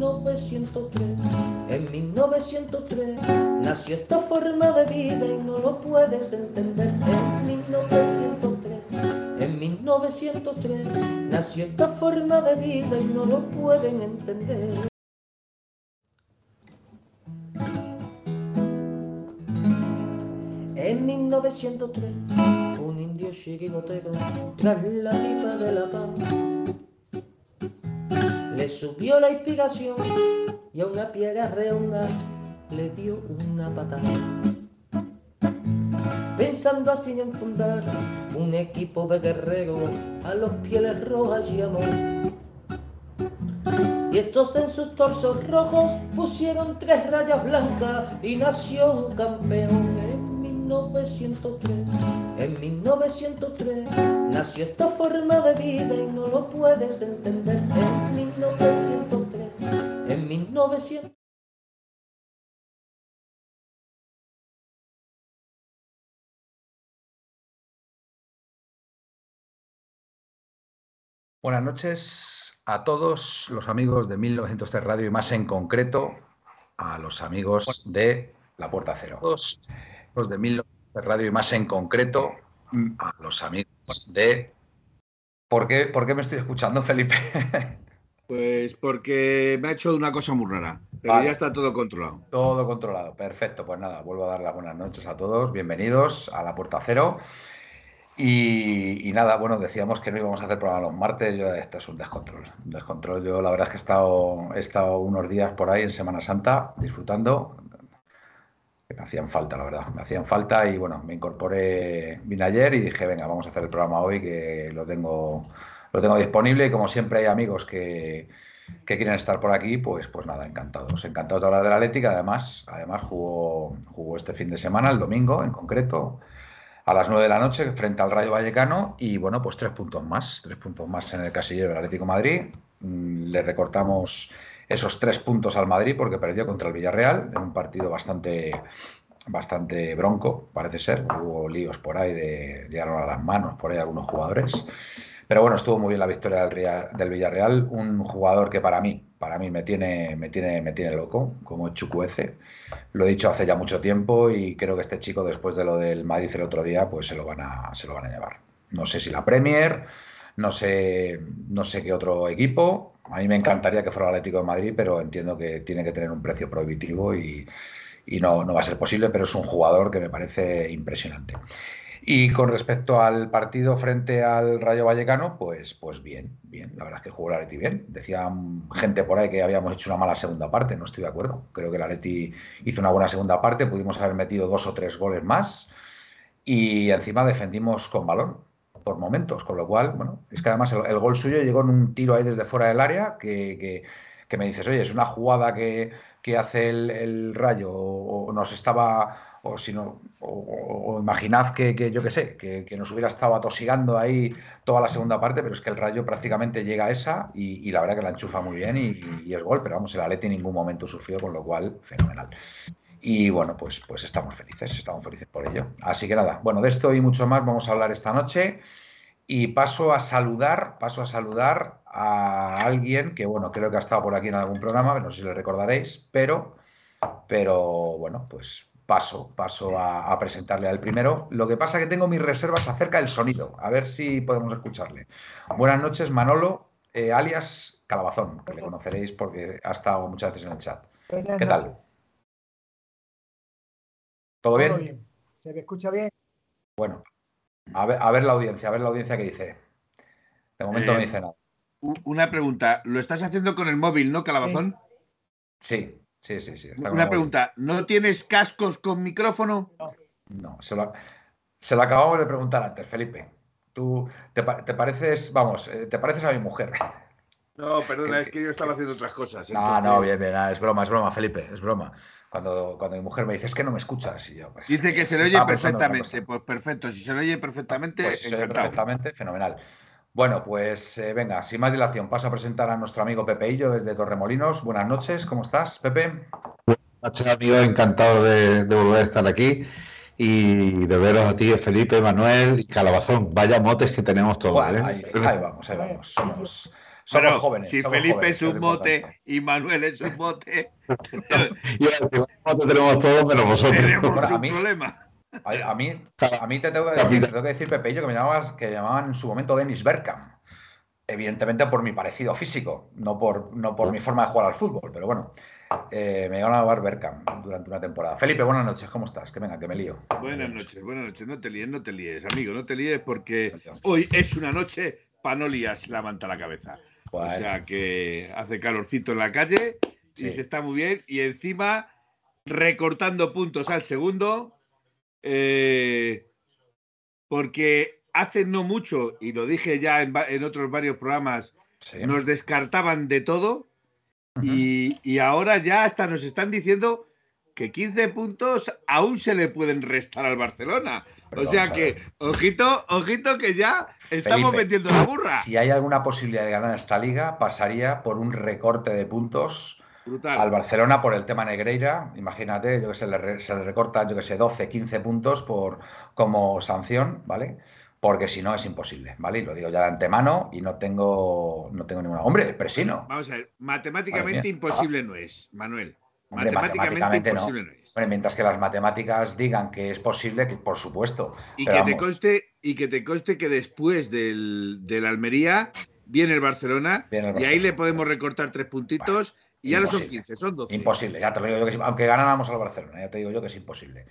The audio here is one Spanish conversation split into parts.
1903. En 1903 nació esta forma de vida y no lo puedes entender. En 1903, en 1903 nació esta forma de vida y no lo pueden entender. En 1903, un indio chiquigotero, tras la pipa de la paz, le subió la inspiración y a una piega redonda le dio una patada. Pensando así en fundar un equipo de guerreros a los pieles rojas y amor. Y estos en sus torsos rojos pusieron tres rayas blancas y nació un campeón 1903. En 1903 nació esta forma de vida y no lo puedes entender. En 1903, en 1903. Buenas noches a todos los amigos de 1903 Radio y más en concreto a los amigos de La Puerta Cero. Los, de 1903 Radio y más en concreto a los amigos de... ¿Por qué, por qué me estoy escuchando, Felipe? Pues porque me ha hecho una cosa muy rara, pero Vale. ya está todo controlado. Todo controlado, perfecto. Pues nada, vuelvo a dar las buenas noches a todos. Bienvenidos a La Puerta Cero. Y, y nada, bueno, decíamos que no íbamos a hacer programa los martes. Yo, esto es un descontrol. Un descontrol. Yo la verdad es que he estado, he estado unos días por ahí en Semana Santa disfrutando. Me hacían falta, la verdad. Me hacían falta y bueno, me incorporé, vine ayer y dije, venga, vamos a hacer el programa hoy que lo tengo, lo tengo disponible y como siempre hay amigos que, que quieren estar por aquí, pues, pues nada, encantados. Encantados de hablar del Atlético. Además, además jugó, jugó este fin de semana, el domingo en concreto, a las 9 de la noche frente al Rayo Vallecano y bueno, pues tres puntos más, tres puntos más en el casillero del Atlético de Madrid. Mm, Le recortamos esos tres puntos al Madrid porque perdió contra el Villarreal en un partido bastante, bastante bronco, parece ser. Hubo líos por ahí, de, llegaron a las manos por ahí algunos jugadores. Pero bueno, estuvo muy bien la victoria del, del Villarreal, un jugador que para mí, para mí me tiene, me tiene, me tiene loco, como Chukwueze. Lo he dicho hace ya mucho tiempo y creo que este chico, después de lo del Madrid el otro día, pues se lo van a, se lo van a llevar. No sé si la Premier, no sé, no sé qué otro equipo. A mí me encantaría que fuera el Atlético de Madrid, pero entiendo que tiene que tener un precio prohibitivo y, no, no va a ser posible, pero es un jugador que me parece impresionante. Y con respecto al partido frente al Rayo Vallecano, pues, pues bien, bien. La verdad es que jugó el Atleti bien. Decían gente por ahí que habíamos hecho una mala segunda parte, no estoy de acuerdo. Creo que el Atleti hizo una buena segunda parte, pudimos haber metido dos o tres goles más y encima defendimos con balón por momentos, con lo cual, bueno, es que además el, gol suyo llegó en un tiro ahí desde fuera del área que, que, que me dices, oye, es una jugada que, que hace el, Rayo o, nos estaba o si no, o, o- imaginad que, que yo qué sé, que, que nos hubiera estado atosigando ahí toda la segunda parte, pero es que el Rayo prácticamente llega a esa y, y la verdad que la enchufa muy bien y, y es gol, pero vamos, el Atleti en ningún momento sufrió, con lo cual, fenomenal. Y bueno, pues, pues estamos felices, estamos felices por ello. Así que nada, bueno, de esto y mucho más vamos a hablar esta noche. Y paso a saludar, paso a saludar a alguien que, bueno, creo que ha estado por aquí en algún programa, no sé si le recordaréis, pero, pero bueno, pues paso, paso a, a presentarle al primero. Lo que pasa es que tengo mis reservas acerca del sonido, a ver si podemos escucharle. Buenas noches, Manolo, eh, alias Calabazón, que le conoceréis porque ha estado muchas veces en el chat. Buenas ¿Qué tal? noches. ¿Todo Todo bien? bien. ¿Se me escucha bien? Bueno, a ver, a ver la audiencia, a ver la audiencia que dice. De momento no Eh, dice nada. Una pregunta, ¿lo estás haciendo con el móvil, no, Calabazón? Sí, sí, sí, sí. Una pregunta, ¿no tienes cascos con micrófono? No, se lo, se lo acabamos de preguntar antes, Felipe. Tú te, te pareces, vamos, eh, te pareces a mi mujer. No, perdona, es que yo estaba haciendo otras cosas. No, no, bien, bien, es broma, es broma, Felipe, es broma. Cuando, cuando mi mujer me dice, es que no me escuchas. Y yo, pues, dice que se le oye perfectamente. Pues perfecto, si se le oye perfectamente, pues, perfectamente, fenomenal. Bueno, pues eh, venga, sin más dilación, paso a presentar a nuestro amigo Pepeillo desde Torremolinos. Buenas noches, ¿cómo estás, Pepe? Buenas noches, amigo, encantado de, volver a estar aquí y de veros a ti, Felipe, Manuel y Calabazón. Vaya motes que tenemos todos. ¿eh? ahí, vamos, ahí vamos. Somos, jóvenes. Si Felipe es un mote y Manuel es un mote. Yo, tenemos todos, pero vosotros. Tenemos un problema. A, mí, a mí te tengo que decir, te tengo que decir Pepe, yo que me llamabas, que llamaban en su momento Dennis Bergkamp. Evidentemente por mi parecido físico, no por, no por mi forma de jugar al fútbol, pero bueno, eh, me iban a llamar Bergkamp durante una temporada. Felipe, buenas noches, ¿cómo estás? Que venga, que me lío. Buenas noches, buenas noches. No te líes, no te líes, amigo, no te líes porque hoy es una noche para no lías la manta a la cabeza. O sea que hace calorcito en la calle y se está muy bien. Y encima recortando puntos al segundo eh, porque hace no mucho, y lo dije ya en, otros varios programas, nos descartaban de todo y, ahora ya hasta nos están diciendo que 15 puntos aún se le pueden restar al Barcelona. o sea que, ojito, ojito que ya estamos metiendo la burra. Si hay alguna posibilidad de ganar esta liga, pasaría por un recorte de puntos al Barcelona por el tema Negreira. Imagínate, yo que sé, se le recorta, yo que sé, 12, 15 puntos por, como sanción, ¿vale? Porque si no es imposible, ¿vale? Y lo digo ya de antemano y no tengo, no tengo ninguna. Hombre, pero sí no. Vamos a ver, matemáticamente imposible no es, Manuel. Matemáticamente, imposible no, es. mientras que las matemáticas digan que es posible, que por supuesto. Y, que, te conste, y que te conste que después del, del Almería viene el Barcelona, y ahí le podemos recortar tres puntitos. Y ya no son 15, son 12. Imposible, ya te lo digo yo que aunque ganáramos al Barcelona, ya te digo yo que es imposible.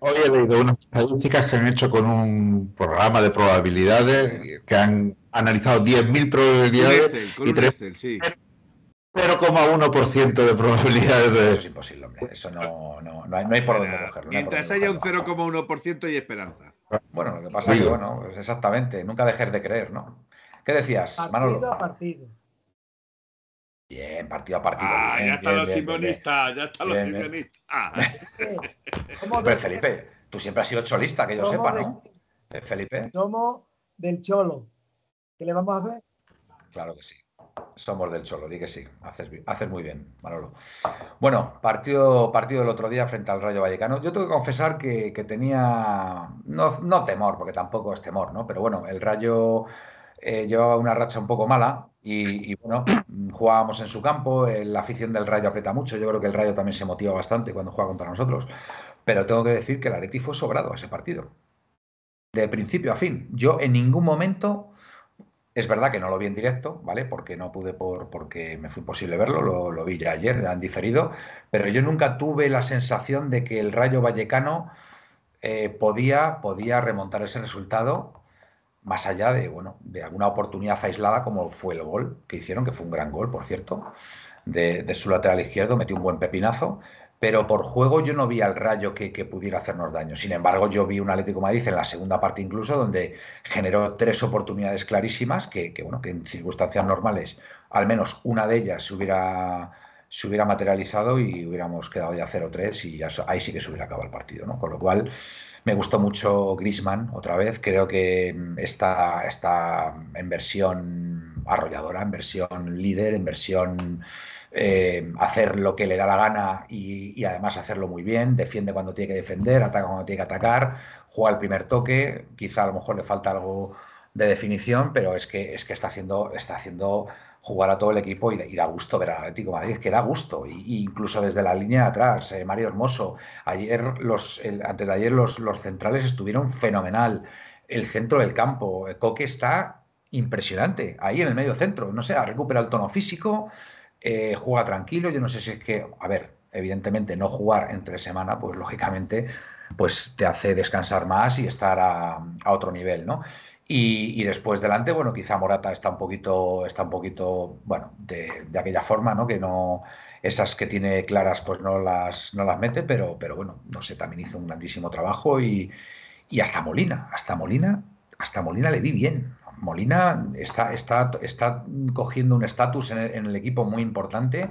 Hoy he leído unas estadísticas que han hecho con un programa de probabilidades que han analizado 10.000 probabilidades con y 3, sí. 0,1% de probabilidades de... Eso es imposible, hombre. Eso no, no, no, hay, no hay, por dónde cogerlo. Mientras haya un 0,1% hay esperanza. Bueno, lo que pasa es que, bueno, pues exactamente, nunca dejes de creer, ¿no? ¿Qué decías, partido Manolo? a partido. Bien, partido a partido. Ah, ya están los simonistas, ya están los simonistas. Pero Felipe, tú siempre has sido cholista, que yo sepa, ¿no? Eh, Felipe. Somos del cholo. ¿Qué le vamos a hacer? Claro que sí. Somos del cholo, di que sí. Haces, haces muy bien, Manolo. Bueno, partido, partido del otro día frente al Rayo Vallecano. Yo tengo que confesar que, tenía, no, no temor, porque tampoco es temor, ¿no? Pero bueno, el Rayo eh, llevaba una racha un poco mala y, bueno, jugábamos en su campo, eh, la afición del Rayo aprieta mucho, yo creo que el Rayo también se motiva bastante cuando juega contra nosotros, pero tengo que decir que el Atleti fue sobrado ese partido, de principio a fin. Yo en ningún momento, es verdad que no lo vi en directo, ¿vale? Porque no pude, por, porque me fue imposible verlo, lo, vi ya ayer, han diferido, pero yo nunca tuve la sensación de que el Rayo Vallecano eh, podía, podía remontar ese resultado más allá de, bueno, de alguna oportunidad aislada como fue el gol que hicieron, que fue un gran gol, por cierto, de, su lateral izquierdo, metió un buen pepinazo, pero por juego yo no vi al rayo que, pudiera hacernos daño. Sin embargo, yo vi un Atlético Madrid en la segunda parte incluso, donde generó tres oportunidades clarísimas, que, bueno, que en circunstancias normales, al menos una de ellas se hubiera, se hubiera materializado y hubiéramos quedado ya 0-3 y ya, ahí sí que se hubiera acabado el partido, ¿no? Con lo cual me gustó mucho Grisman otra vez. Creo que está, está en versión arrolladora, en versión líder, en versión eh, hacer lo que le da la gana y, además hacerlo muy bien. Defiende cuando tiene que defender, ataca cuando tiene que atacar, juega el primer toque. Quizá a lo mejor le falta algo de definición, pero es que, es que está haciendo, está haciendo jugar a todo el equipo y, da gusto ver al Atlético Madrid, que da gusto, y, incluso desde la línea de atrás, eh, Mario Hermoso, ayer los, antes de ayer los, los, centrales estuvieron fenomenal, el centro del campo, eh, Coque está impresionante, ahí en el medio centro, no sé, ha recuperado el tono físico, eh, juega tranquilo, yo no sé si es que, a ver, evidentemente no jugar entre semana, pues lógicamente pues te hace descansar más y estar a, otro nivel, ¿no? Y, después delante, bueno, quizá Morata está un poquito, está un poquito, bueno, de, aquella forma, ¿no? Que no, esas que tiene claras, pues no las, no las mete, pero, pero bueno, no sé, también hizo un grandísimo trabajo y, hasta Molina, hasta Molina, hasta Molina le vi bien. Molina está, está, está cogiendo un estatus en, el equipo muy importante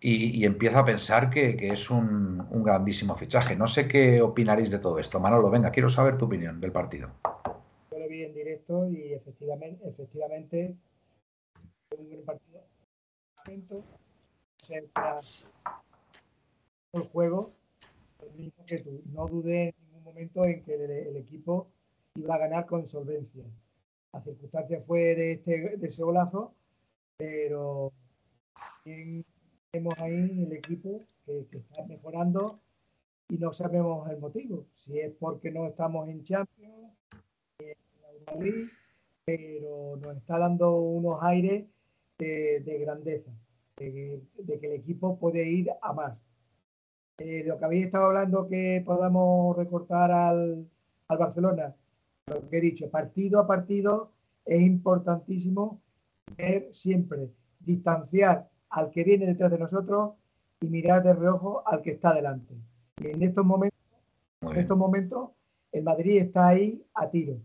y, empieza a pensar que, es un, grandísimo fichaje. No sé qué opinaréis de todo esto. Manolo, venga, quiero saber tu opinión del partido. Yo lo vi en directo y efectivamente, efectivamente un gran partido. El juego, que. No dudé en ningún momento en que el, equipo iba a ganar con solvencia. La circunstancia fue de, este, ese golazo, pero Vemos ahí el equipo que, está mejorando y no sabemos el motivo. Si es porque no estamos en Champions, la pero nos está dando unos aires de, grandeza, de, que el equipo puede ir a más. Eh, lo que habéis estado hablando que podamos recortar al Barcelona, lo que he dicho, partido a partido es importantísimo ver siempre, distanciar al que viene detrás de nosotros y mirar de reojo al que está delante. Y en estos momentos, en estos momentos el Madrid está ahí a tiro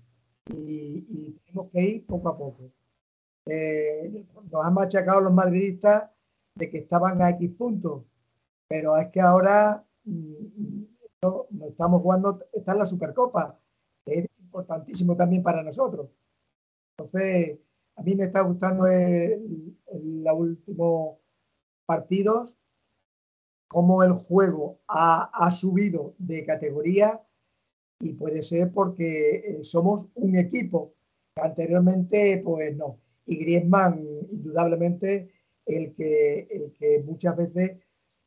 y, tenemos que ir poco a poco. Eh, nos han machacado los madridistas de que estaban a X puntos, pero es que ahora mm, no, estamos jugando, está en la Supercopa, importantísimo también para nosotros. Entonces, a mí me está gustando el, el, último partidos, cómo el juego ha, subido de categoría y puede ser porque eh, somos un equipo. Anteriormente, pues no. Y Griezmann, indudablemente, el que, el que muchas veces,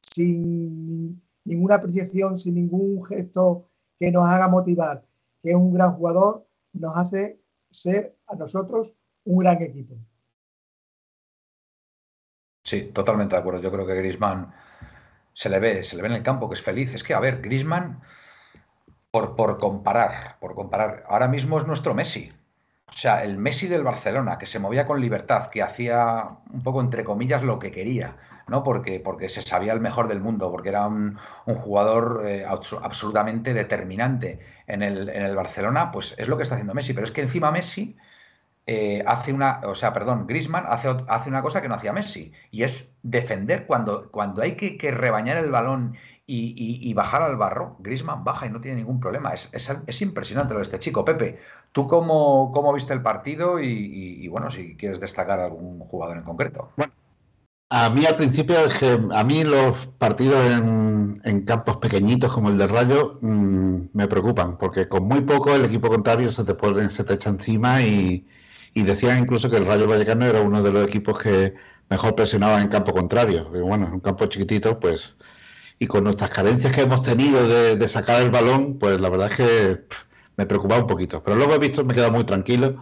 sin ninguna apreciación, sin ningún gesto que nos haga motivar, que un gran jugador, nos hace ser a nosotros un gran equipo. Sí, totalmente de acuerdo. Yo creo que Grisman se le ve, se le ve en el campo que es feliz. Es que, a ver, Grisman, por, por comparar, por comparar, ahora mismo es nuestro Messi. O sea, el Messi del Barcelona, que se movía con libertad, que hacía un poco entre comillas lo que quería, ¿no? Porque, porque se sabía el mejor del mundo, porque era un, jugador eh, absolutamente determinante en el, en el Barcelona, pues es lo que está haciendo Messi. Pero es que encima Messi eh, hace una, o sea, perdón, Grisman hace, hace, una cosa que no hacía Messi, y es defender cuando, cuando hay que, rebañar el balón y, bajar al barro, Grisman baja y no tiene ningún problema. Es, es, impresionante lo de este chico. Pepe, ¿tú cómo, cómo viste el partido? Y, bueno, si quieres destacar algún jugador en concreto. Bueno, a mí al principio a mí los partidos en, campos pequeñitos como el de Rayo mm, me preocupan, porque con muy poco el equipo contrario se te, pone, se te echa encima y, y decían incluso que el Rayo Vallecano era uno de los equipos que mejor presionaba en campo contrario. Y bueno, en un campo chiquitito, pues, y con nuestras carencias que hemos tenido de, sacar el balón, pues la verdad es que me preocupaba un poquito. Pero luego he visto, me he quedado muy tranquilo,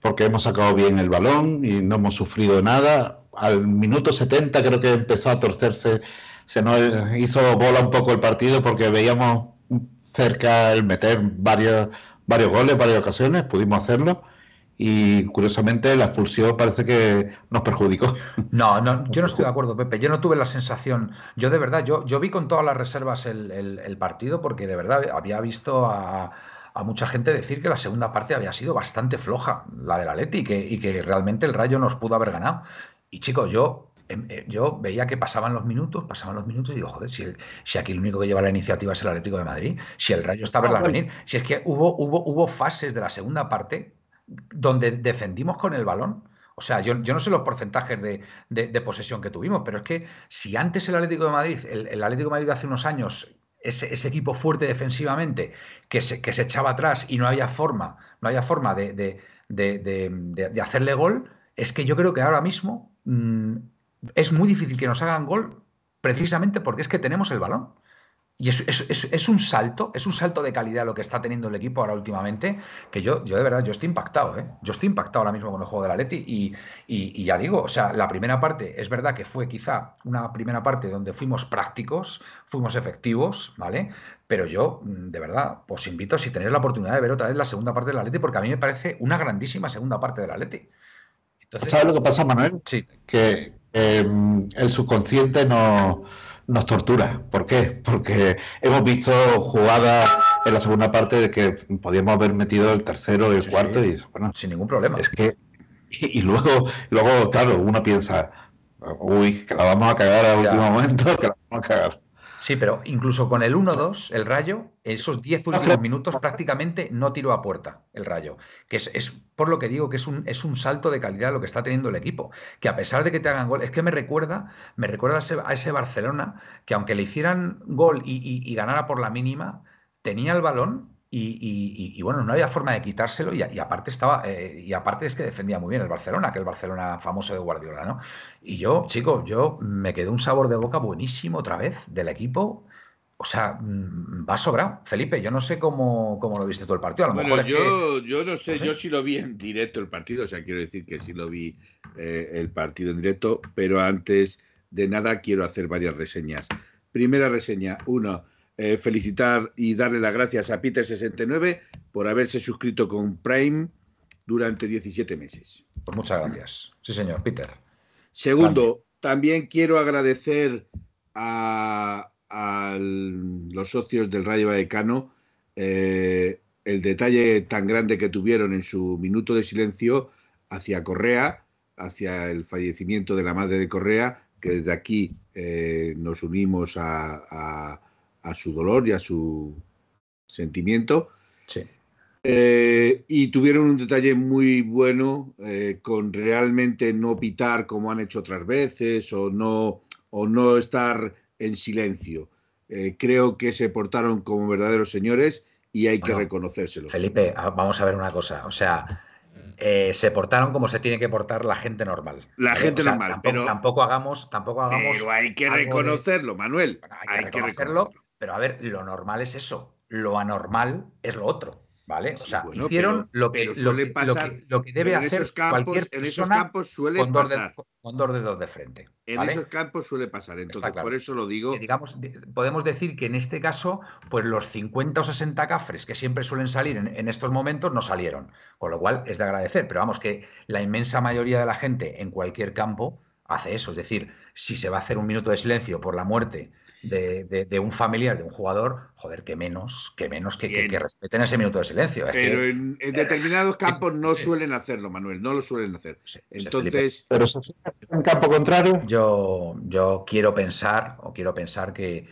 porque hemos sacado bien el balón y no hemos sufrido nada. Al minuto 70 creo que empezó a torcerse, se nos hizo bola un poco el partido porque veíamos cerca el meter varios, varios goles, varias ocasiones, pudimos hacerlo y curiosamente la expulsión parece que nos perjudicó. No, no, yo no estoy de acuerdo, Pepe. Yo no tuve la sensación, yo de verdad, yo, yo vi con todas las reservas el, partido porque de verdad había visto a, mucha gente decir que la segunda parte había sido bastante floja, la de la Leti, y que, y que realmente el Rayo nos pudo haber ganado. Y chicos, yo em, eh, yo veía que pasaban los minutos, pasaban los minutos y digo, joder, si, si, aquí el único que lleva la iniciativa es el Atlético de Madrid, si el Rayo está a verla ah, venir, si es que hubo, hubo, hubo fases de la segunda parte donde defendimos con el balón. O sea, yo, no sé los porcentajes de, posesión que tuvimos, pero es que si antes el Atlético de Madrid, el, Atlético de Madrid de hace unos años, ese, equipo fuerte defensivamente, que se, que se, echaba atrás y no había forma, no había forma de, hacerle gol, es que yo creo que ahora mismo mm, es muy difícil que nos hagan gol precisamente porque es que tenemos el balón. Y es, un salto, es un salto de calidad lo que está teniendo el equipo ahora últimamente, que yo, yo de verdad, yo estoy impactado, ¿eh? Yo estoy impactado ahora mismo con el juego de la Leti y, y, ya digo, o sea, la primera parte es verdad que fue quizá una primera parte donde fuimos prácticos, fuimos efectivos, ¿vale? Pero yo, mm, de verdad, os invito, si tenéis la oportunidad de ver otra vez la segunda parte de la Leti, porque a mí me parece una grandísima segunda parte de la Leti. ¿Sabes lo que pasa, Manuel? Sí. Que em, el subconsciente no nos tortura. ¿Por qué? Porque hemos visto jugadas en la segunda parte de que podíamos haber metido el tercero y el cuarto y bueno, sin ningún problema. Es que y, luego, luego, claro, uno piensa, uy, que la vamos a cagar al último momento, que la vamos a cagar. Sí, pero incluso con el 1-2, el Rayo, esos 10 últimos minutos prácticamente no tiró a puerta el Rayo. Que es, por lo que digo que es un, es un salto de calidad lo que está teniendo el equipo. Que a pesar de que te hagan gol, es que me recuerda, me recuerda a ese, Barcelona que aunque le hicieran gol y ganara por la mínima, tenía el balón y, bueno, no había forma de quitárselo y, aparte estaba eh, y aparte es que defendía muy bien el Barcelona, que el Barcelona famoso de Guardiola, ¿no? Y yo, chico, yo me quedé un sabor de boca buenísimo otra vez del equipo. O sea, mm, va sobrado. Felipe, yo no sé cómo, cómo lo viste tú el partido. A lo bueno, mejor yo, yo no sé, yo sí lo vi en directo el partido, o sea, quiero decir que sí lo vi eh, el partido en directo, pero antes de nada quiero hacer varias reseñas. Primera reseña, uno, eh, felicitar y darle las gracias a Peter69 por haberse suscrito con Prime durante 17 meses. Pues muchas gracias. Sí, señor, Peter. Segundo, también, quiero agradecer a, los socios del Rayo Vallecano eh, el detalle tan grande que tuvieron en su minuto de silencio hacia Correa, hacia el fallecimiento de la madre de Correa, que desde aquí eh, nos unimos a a su dolor y a su sentimiento. Sí. Eh, y tuvieron un detalle muy bueno eh, con realmente no pitar como han hecho otras veces o no, o no estar en silencio. Eh, creo que se portaron como verdaderos señores y hay que reconocérselo. Felipe, ah, vamos a ver una cosa. O sea, se portaron como se tiene que portar la gente normal. La gente normal, tampoco, pero tampoco hagamos, tampoco hagamos. Pero hay que reconocerlo, Manuel. hay, que, reconocerlo. Pero a ver, lo normal es eso, lo anormal es lo otro. ¿Vale? O sea, hicieron lo, que, lo, que, debe hacer cualquier persona en esos campos suele con, pasar. con dos dedos de frente. En esos campos suele pasar, entonces por eso lo digo. digamos, podemos decir que en este caso, pues los 50 o 60 cafres que siempre suelen salir en, en, estos momentos no salieron, con lo cual es de agradecer, pero vamos que la inmensa mayoría de la gente en cualquier campo hace eso, es decir, si se va a hacer un minuto de silencio por la muerte de, un familiar, de un jugador, joder, que menos, que menos que, que, respeten ese minuto de silencio. Pero en, determinados campos no suelen hacerlo, Manuel, no lo suelen hacer. Entonces. Pero en campo contrario. Yo, yo quiero pensar, o quiero pensar que,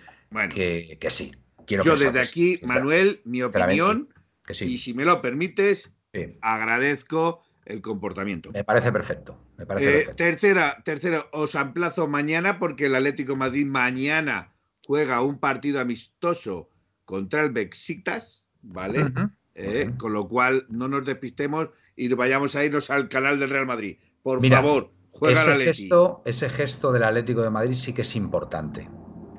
que, sí. Quiero yo desde aquí, Manuel, mi opinión, y si me lo permites, agradezco el comportamiento. Me parece perfecto. Me parece eh, Tercera, tercera, os emplazo mañana porque el Atlético Madrid mañana juega un partido amistoso contra el Bexitas, ¿vale? Eh, con lo cual no nos despistemos y vayamos a irnos al canal del Real Madrid. Por favor, juega ese gesto, ese gesto del Atlético de Madrid sí que es importante.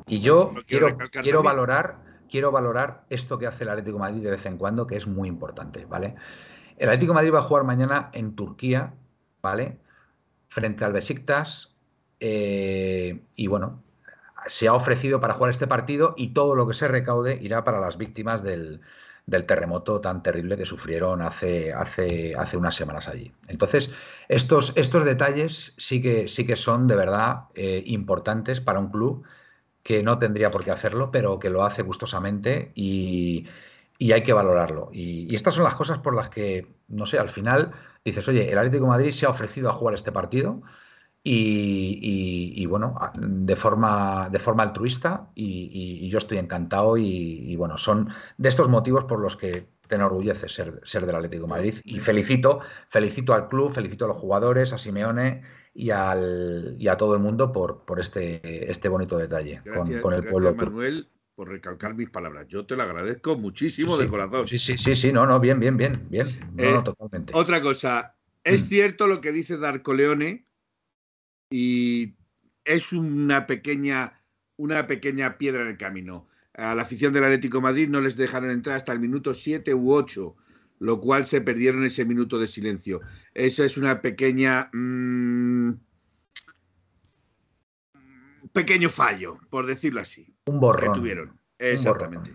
Y yo quiero, quiero, valorar, quiero valorar esto que hace el Atlético de Madrid de vez en cuando, que es muy importante, ¿vale? El Atlético de Madrid va a jugar mañana en Turquía, ¿vale? Frente al Besiktas. Eh, y bueno, se ha ofrecido para jugar este partido y todo lo que se recaude irá para las víctimas del, terremoto tan terrible que sufrieron hace, unas semanas allí. Entonces, estos, detalles sí que, sí que son de verdad eh, importantes para un club que no tendría por qué hacerlo, pero que lo hace gustosamente y, hay que valorarlo. Y, y, estas son las cosas por las que, no sé, al final dices, oye, el Atlético de Madrid se ha ofrecido a jugar este partido y, bueno, de forma, de forma altruista y, yo estoy encantado y, bueno, son de estos motivos por los que te enorgullece ser, ser del Atlético de Madrid y felicito, felicito al club, felicito a los jugadores, a Simeone y, al, y a todo el mundo por, por este, este bonito detalle con, el pueblo. Manuel, por recalcar mis palabras. Yo te lo agradezco muchísimo de corazón. Sí, sí, sí, sí, no, no, bien, bien, bien, bien. Eh, totalmente. Otra cosa, es mm. cierto lo que dice Darko Leone, y es una pequeña, una pequeña piedra en el camino. A la afición del Atlético Madrid no les dejaron entrar hasta el minuto 7 u 8, lo cual se perdieron ese minuto de silencio. Esa es una pequeña... Mm, pequeño fallo, por decirlo así. Un borrón. Que tuvieron. Exactamente.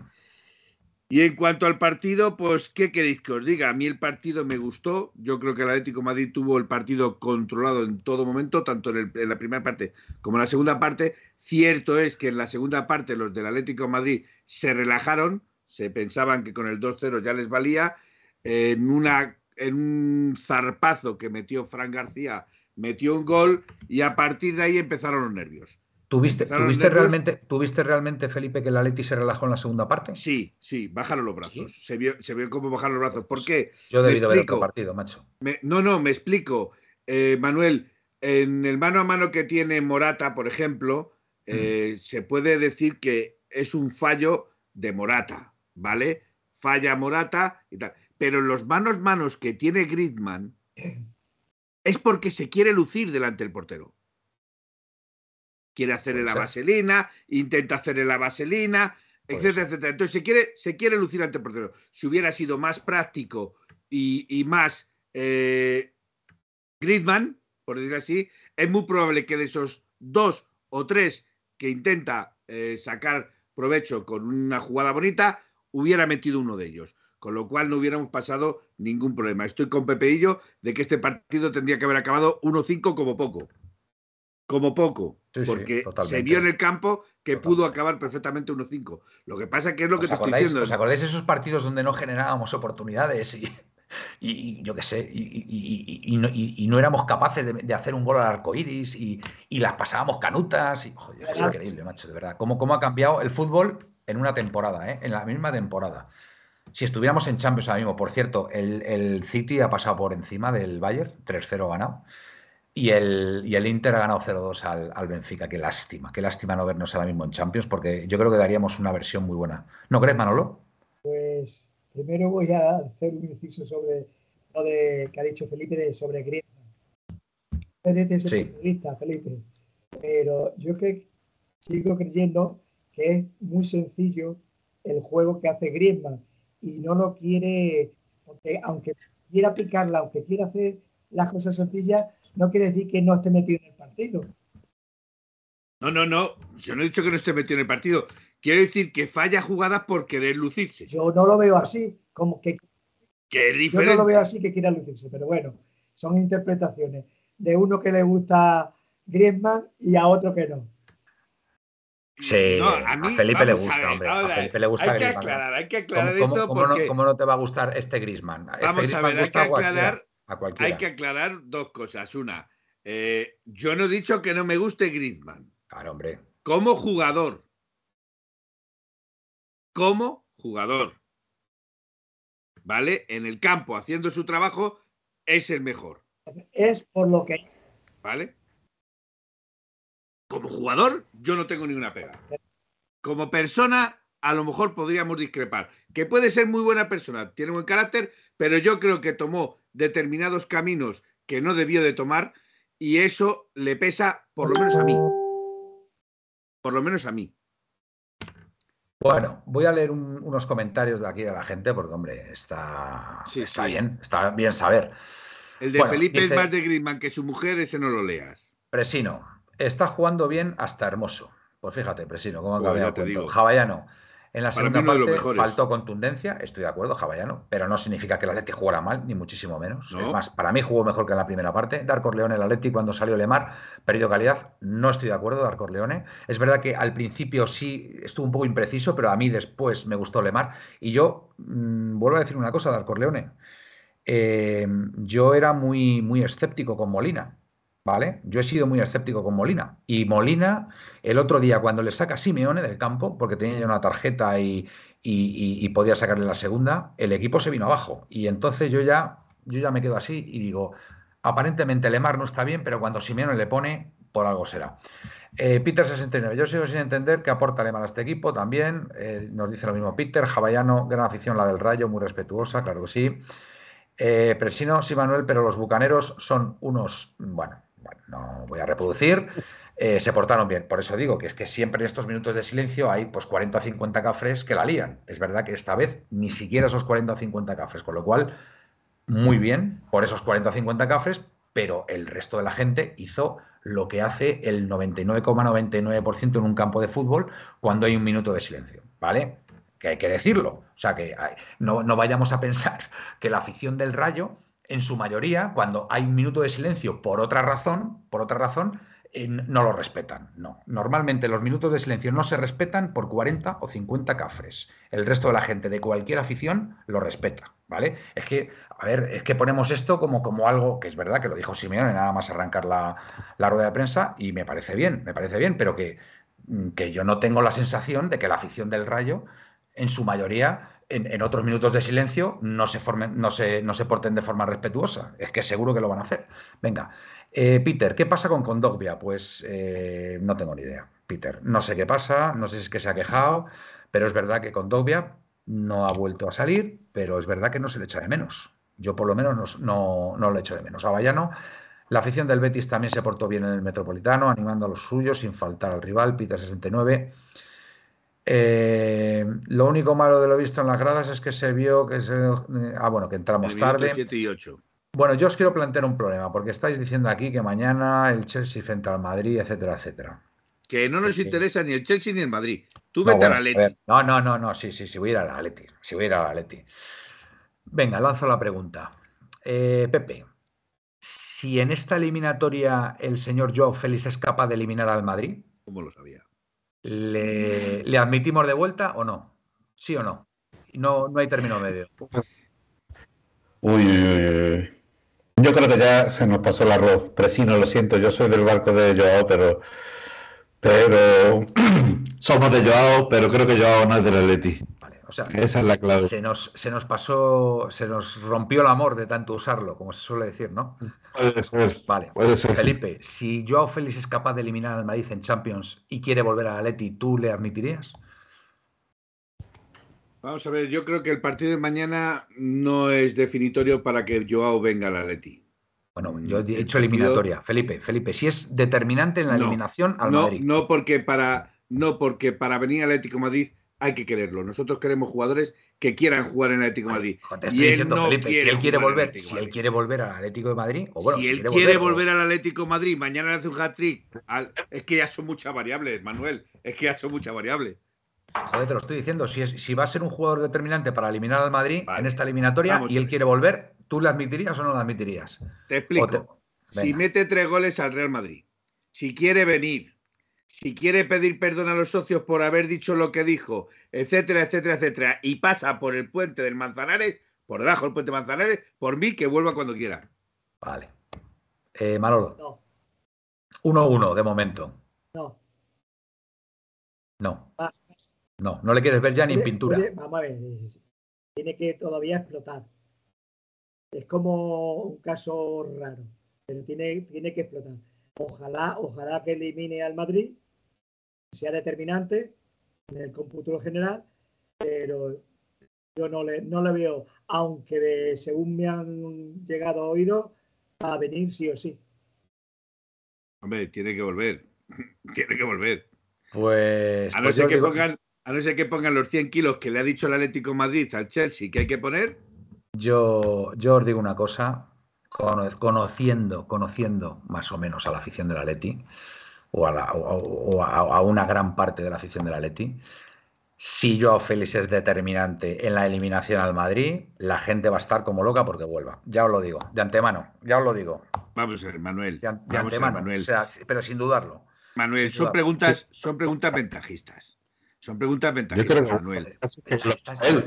Y en cuanto al partido, pues, ¿qué queréis que os diga? A mí el partido me gustó. Yo creo que el Atlético Madrid tuvo el partido controlado en todo momento, tanto en, la primera parte como en la segunda parte. Cierto es que en la segunda parte los del Atlético Madrid se relajaron, se pensaban que con el 2-0 ya les valía. En, una, en un zarpazo que metió Fran García, metió un gol y a partir de ahí empezaron los nervios. ¿Tuviste, ¿tuviste realmente, ¿Tuviste realmente, Felipe, que el Atleti se relajó en la segunda parte? Sí, sí, bajaron los brazos. Se, vio, se vio cómo bajaron los brazos. ¿Por qué? Yo he debido ver otro partido, macho. no, no, me explico. Eh, Manuel, en el mano a mano que tiene Morata, por ejemplo, eh, se puede decir que es un fallo de Morata, ¿vale? Falla Morata y tal. Pero los manos manos que tiene Griezmann es porque se quiere lucir delante del portero quiere hacerle la vaselina, intenta hacerle la vaselina, etcétera, etcétera. Entonces se quiere, se quiere lucir ante el portero. Si hubiera sido más práctico y, más eh, Griezmann, por decir así, es muy probable que de esos dos o tres que intenta eh, sacar provecho con una jugada bonita, hubiera metido uno de ellos. Con lo cual no hubiéramos pasado ningún problema. Estoy con Pepeillo de que este partido tendría que haber acabado 1-5 como poco como poco, porque se vio en el campo que pudo acabar perfectamente 1-5. Lo que pasa que es lo que te estoy diciendo. ¿Os acordáis de esos partidos donde no generábamos oportunidades y, yo qué sé, y, no, éramos capaces de, hacer un gol al arco iris y, las pasábamos canutas? Y, joder, es increíble, macho, de verdad. ¿Cómo, ¿Cómo ha cambiado el fútbol en una temporada, eh? en la misma temporada? Si estuviéramos en Champions ahora mismo, por cierto, el, el City ha pasado por encima del Bayern, 3-0 ganado. Y el, y el Inter ha ganado 0-2 al, al, Benfica. Qué lástima, qué lástima no vernos ahora mismo en Champions, porque yo creo que daríamos una versión muy buena. ¿No crees, Manolo? Pues primero voy a hacer un inciso sobre lo de, que ha dicho Felipe de, sobre Griezmann. Desde ese sí. Felipe. Pero yo que sigo creyendo que es muy sencillo el juego que hace Griezmann y no lo quiere, porque aunque quiera picarla, aunque quiera hacer las cosas sencillas, no quiere decir que no esté metido en el partido. No, no, no. Yo no he dicho que no esté metido en el partido. Quiero decir que falla jugadas por querer lucirse. Yo no lo veo así, como que. Que es diferente. Yo no lo veo así que quiera lucirse, pero bueno, son interpretaciones de uno que le gusta Griezmann y a otro que no. Sí, a, Felipe le gusta, hombre. A, Felipe le gusta hay que aclarar, hay que aclarar esto porque... no, ¿Cómo no te va a gustar este Griezmann? Este vamos a ver, hay que aclarar hay que aclarar dos cosas. Una, eh, yo no he dicho que no me guste Griezmann. Claro, hombre. Como jugador. Como jugador. ¿Vale? En el campo, haciendo su trabajo, es el mejor. Es por lo que. ¿Vale? Como jugador, yo no tengo ninguna pega. Como persona, a lo mejor podríamos discrepar. Que puede ser muy buena persona, tiene buen carácter, pero yo creo que tomó determinados caminos que no debió de tomar y eso le pesa por lo menos a mí. Por lo menos a mí. Bueno, voy a leer unos comentarios de aquí de la gente porque, hombre, está, está bien, está bien saber. El de Felipe es más de Griezmann que su mujer, ese no lo leas. Presino, está jugando bien hasta hermoso. Pues fíjate, Presino, cómo ha cambiado. Javallano, en la segunda parte faltó contundencia, estoy de acuerdo, Javallano, pero no significa que el Atleti jugara mal, ni muchísimo menos. Es más, para mí jugó mejor que en la primera parte. Darko Leone, el Atleti, cuando salió Lemar, perdió calidad. No estoy de acuerdo, Darko Leone. Es verdad que al principio sí estuvo un poco impreciso, pero a mí después me gustó Lemar. Y yo mm, vuelvo a decir una cosa, Darko Leone. Eh, yo era muy, muy escéptico con Molina. ¿Vale? Yo he sido muy escéptico con Molina. Y Molina, el otro día, cuando le saca a Simeone del campo, porque tenía ya una tarjeta y, podía sacarle la segunda, el equipo se vino abajo. Y entonces yo ya, yo ya me quedo así y digo, aparentemente Lemar no está bien, pero cuando Simeone le pone, por algo será. Eh, Peter 69, yo sigo sin entender qué aporta Lemar a este equipo también. Eh, nos dice lo mismo Peter. Javallano, gran afición la del Rayo, muy respetuosa, claro que sí. Eh, Presino, sí, Manuel, pero los bucaneros son unos, bueno, bueno, no voy a reproducir, eh, se portaron bien. Por eso digo que es que siempre en estos minutos de silencio hay pues 40 o 50 cafres que la lían. Es verdad que esta vez ni siquiera esos 40 o 50 cafres, con lo cual, muy bien por esos 40 o 50 cafres, pero el resto de la gente hizo lo que hace el 99,99% en un campo de fútbol cuando hay un minuto de silencio, ¿vale? que hay que decirlo. O sea, que no, no vayamos a pensar que la afición del Rayo, en su mayoría, cuando hay un minuto de silencio por otra razón, por otra razón, no lo respetan. No. Normalmente los minutos de silencio no se respetan por 40 o 50 cafres. El resto de la gente de cualquier afición lo respeta, ¿vale? Es que, a ver, es que ponemos esto como, como algo que es verdad que lo dijo Simeone, nada más arrancar la, rueda de prensa, y me parece bien, me parece bien, pero que, mm, que yo no tengo la sensación de que la afición del Rayo, en su mayoría, en, otros minutos de silencio no se, formen, no, se, no se porten de forma respetuosa. Es que seguro que lo van a hacer. Venga, eh, Peter, ¿qué pasa con Condogbia? Pues eh, no tengo ni idea, Peter. No sé qué pasa, no sé si es que se ha quejado, pero es verdad que Condogbia no ha vuelto a salir, pero es verdad que no se le echa de menos. Yo por lo menos no, no, lo echo de menos. A Bayano, la afición del Betis también se portó bien en el Metropolitano, animando a los suyos sin faltar al rival, Peter 69. Eh, lo único malo de lo visto en las gradas es que se vio que se. ah, bueno, que entramos tarde. 7 y 8. Bueno, yo os quiero plantear un problema, porque estáis diciendo aquí que mañana el Chelsea frente al Madrid, etcétera, etcétera. Que no nos interesa ni el Chelsea ni el Madrid. Tú vete a la Atleti. No, no, no, no, sí, sí, sí, voy a ir a la Atleti. Sí, voy a ir a la Atleti. Venga, lanzo la pregunta. Eh, Pepe, si en esta eliminatoria el señor Joe Félix es capaz de eliminar al Madrid. ¿Cómo lo sabía? ¿Le, ¿le admitimos de vuelta o no? ¿Sí o no? No, no hay término medio. Uy, uy, uy. Yo creo que ya se nos pasó el arroz. Presino, lo siento, yo soy del barco de Joao, pero. Pero. somos de Joao, pero creo que Joao no es del Atleti. O sea, esa es la clave. Se nos, se nos pasó, se nos rompió el amor de tanto usarlo, como se suele decir, ¿no? Puede ser. Vale, puede ser. Felipe, si Joao Félix es capaz de eliminar al Madrid en Champions y quiere volver al Atleti, ¿tú le admitirías? Vamos a ver, yo creo que el partido de mañana no es definitorio para que Joao venga al Atleti. Bueno, yo he hecho eliminatoria. Felipe, Felipe, si es determinante en la eliminación al no, Madrid. No porque para no porque para venir al Atlético Madrid hay que quererlo. Nosotros queremos jugadores que quieran jugar en el Atlético de Madrid. y él no Felipe, quiere si él quiere volver, si él quiere volver al Atlético de Madrid, o bueno, si, él quiere, volver, al Atlético de Madrid, mañana le hace un hat-trick. Es que ya son muchas variables, Manuel. Es que ya son muchas variables. Joder, te lo estoy diciendo. Si, si va a ser un jugador determinante para eliminar al Madrid en esta eliminatoria y él quiere volver, ¿tú le admitirías o no le admitirías? Te explico. Si mete tres goles al Real Madrid, si quiere venir, si quiere pedir perdón a los socios por haber dicho lo que dijo, etcétera, etcétera, etcétera, y pasa por el puente del Manzanares, por debajo del puente Manzanares, por mí que vuelva cuando quiera. Vale. Eh, Manolo. 1-1 de momento. No. No. No, no le quieres ver ya ni en pintura. vamos a ver, tiene que todavía explotar. Es como un caso raro, pero tiene, tiene que explotar. Ojalá, ojalá que elimine al Madrid, sea determinante en el cómputo general, pero yo no le, no le veo, aunque según me han llegado a oído, a venir sí o sí. Hombre, tiene que volver. tiene que volver. Pues. A no pues ser que pongan a no ser que pongan los 100 kilos que le ha dicho el Atlético Madrid al Chelsea que hay que poner. Yo, yo os digo una cosa, conociendo, conociendo más o menos a la afición del Atleti, o, a, o a, una gran parte de la afición del Atleti, si Joao Félix es determinante en la eliminación al Madrid, la gente va a estar como loca porque vuelva. Ya os lo digo, de antemano, ya os lo digo. Vamos a ver, Manuel. De, antemano, Manuel. pero sin dudarlo. Manuel, son, preguntas, son preguntas ventajistas. Son preguntas ventajistas, Manuel.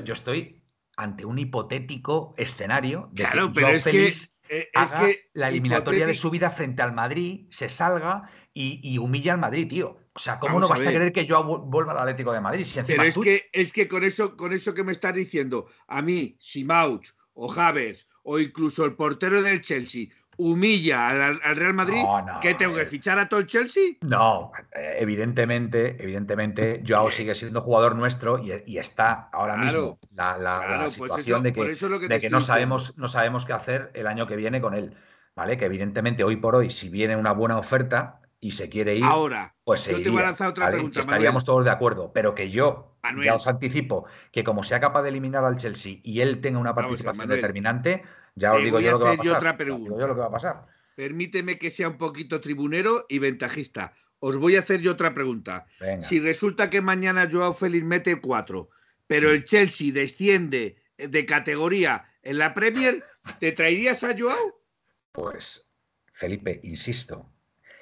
Yo estoy ante un hipotético escenario de claro, que pero es que, eh, haga la eliminatoria de su vida frente al Madrid, se salga y, humilla al Madrid, tío. O sea, ¿cómo no vas a, querer que yo vuelva al Atlético de Madrid? pero es que es que con eso, con eso que me estás diciendo, a mí, si Mauch o Javes o incluso el portero del Chelsea humilla al, Real Madrid, ¿qué tengo que fichar a todo el Chelsea? No, eh, evidentemente, evidentemente, Joao sigue siendo jugador nuestro y, está ahora mismo la, pues situación de que, no sabemos, no sabemos qué hacer el año que viene con él. ¿Vale? Que evidentemente hoy por hoy, si viene una buena oferta y se quiere ir, ahora, pues yo te voy a lanzar otra pregunta. Estaríamos todos de acuerdo, pero que yo ya os anticipo que como sea capaz de eliminar al Chelsea y él tenga una participación determinante, ya os digo yo lo que va a Otra pregunta. lo que va a pasar. Permíteme que sea un poquito tribunero y ventajista. Os voy a hacer yo otra pregunta. Si resulta que mañana Joao Félix mete cuatro, pero el Chelsea desciende de categoría en la Premier, ¿te traerías a Joao? Pues, Felipe, insisto,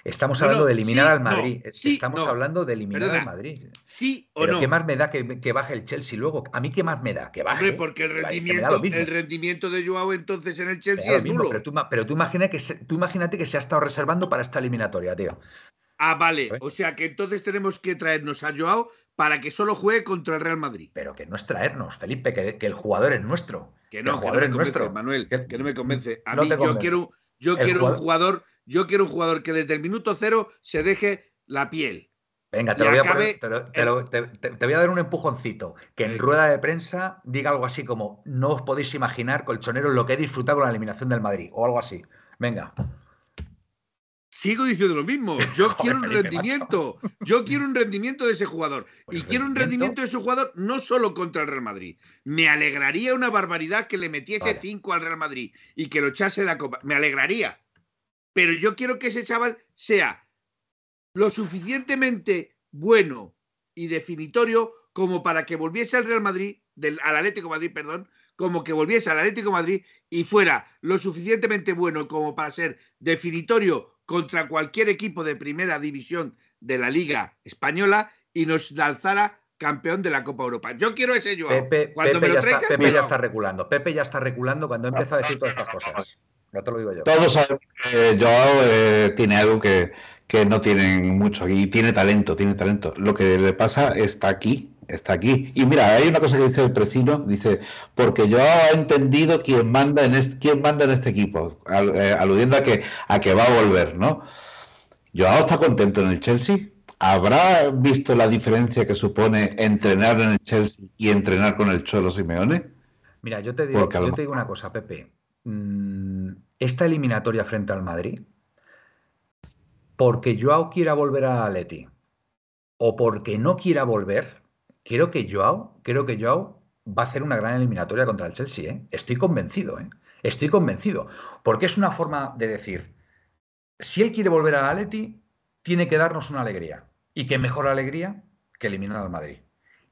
Estamos hablando de eliminar al Madrid. Estamos hablando de eliminar al Madrid. Sí o no. ¿Qué más me da que, baje el Chelsea luego? ¿A mí qué más me da? Que baje. porque el rendimiento, el rendimiento de Joao entonces en el Chelsea es nulo. Pero tú, pero tú, que tú imagínate que se ha estado reservando para esta eliminatoria, tío. Ah, vale. O sea que entonces tenemos que traernos a Joao para que solo juegue contra el Real Madrid. Pero que no es traernos, Felipe, que, el jugador es nuestro. Que no, que, no me convence, Manuel. Que, no me convence. A mí yo quiero, yo quiero un jugador yo quiero un jugador que desde el minuto cero se deje la piel. Venga, te, voy, a te, voy a dar un empujoncito. Que en rueda de prensa diga algo así como: No os podéis imaginar, colchoneros, lo que he disfrutado con la eliminación del Madrid. O algo así. Venga. Sigo diciendo lo mismo. Yo quiero un rendimiento. Yo quiero un rendimiento de ese jugador. Pues y quiero un rendimiento de ese jugador no solo contra el Real Madrid. Me alegraría una barbaridad que le metiese cinco al Real Madrid y que lo echase de la copa. Me alegraría pero yo quiero que ese chaval sea lo suficientemente bueno y definitorio como para que volviese al Real Madrid, del, al Atlético Madrid, perdón, como que volviese al Atlético Madrid y fuera lo suficientemente bueno como para ser definitorio contra cualquier equipo de primera división de la Liga Española y nos alzara campeón de la Copa Europa. Yo quiero ese yo. Pepe, cuando me lo ya, está, Pepe ya está reculando. Pepe ya está reculando cuando empieza a decir todas estas cosas. Todos sabemos que Joao eh, tiene algo que, no tienen mucho y tiene talento, tiene talento. Lo que le pasa está aquí, está aquí. Y mira, hay una cosa que dice el presino, dice, porque Joao ha entendido quién manda en este, quién manda en este equipo, eh, aludiendo a que, a que va a volver, ¿no? Joao está contento en el Chelsea. ¿Habrá visto la diferencia que supone entrenar en el Chelsea y entrenar con el Cholo Simeone? Mira, yo te digo, yo te digo una cosa, Pepe. Mm, esta eliminatoria frente al Madrid, porque Joao quiera volver a Atleti o porque no quiera volver, creo que Joao, creo que Joao va a hacer una gran eliminatoria contra el Chelsea. ¿eh? Estoy convencido, ¿eh? estoy convencido, porque es una forma de decir, si él quiere volver a Atleti, tiene que darnos una alegría. ¿Y qué mejor alegría que eliminar al Madrid?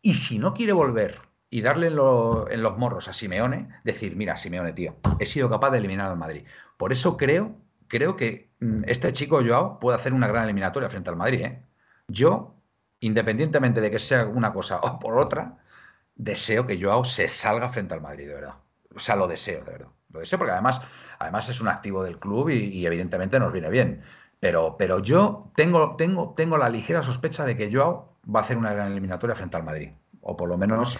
Y si no quiere volver y darle en, los morros a Simeone, decir, mira, Simeone, tío, he sido capaz de eliminar al Madrid. Por eso creo, creo que mm, este chico Joao puede hacer una gran eliminatoria frente al Madrid. ¿eh? Yo, independientemente de que sea una cosa o por otra, deseo que Joao se salga frente al Madrid, de verdad. O sea, lo deseo, de verdad. Lo deseo porque además, además es un activo del club y, evidentemente nos viene bien. Pero, pero yo tengo, tengo, tengo la ligera sospecha de que Joao va a hacer una gran eliminatoria frente al Madrid. O por lo menos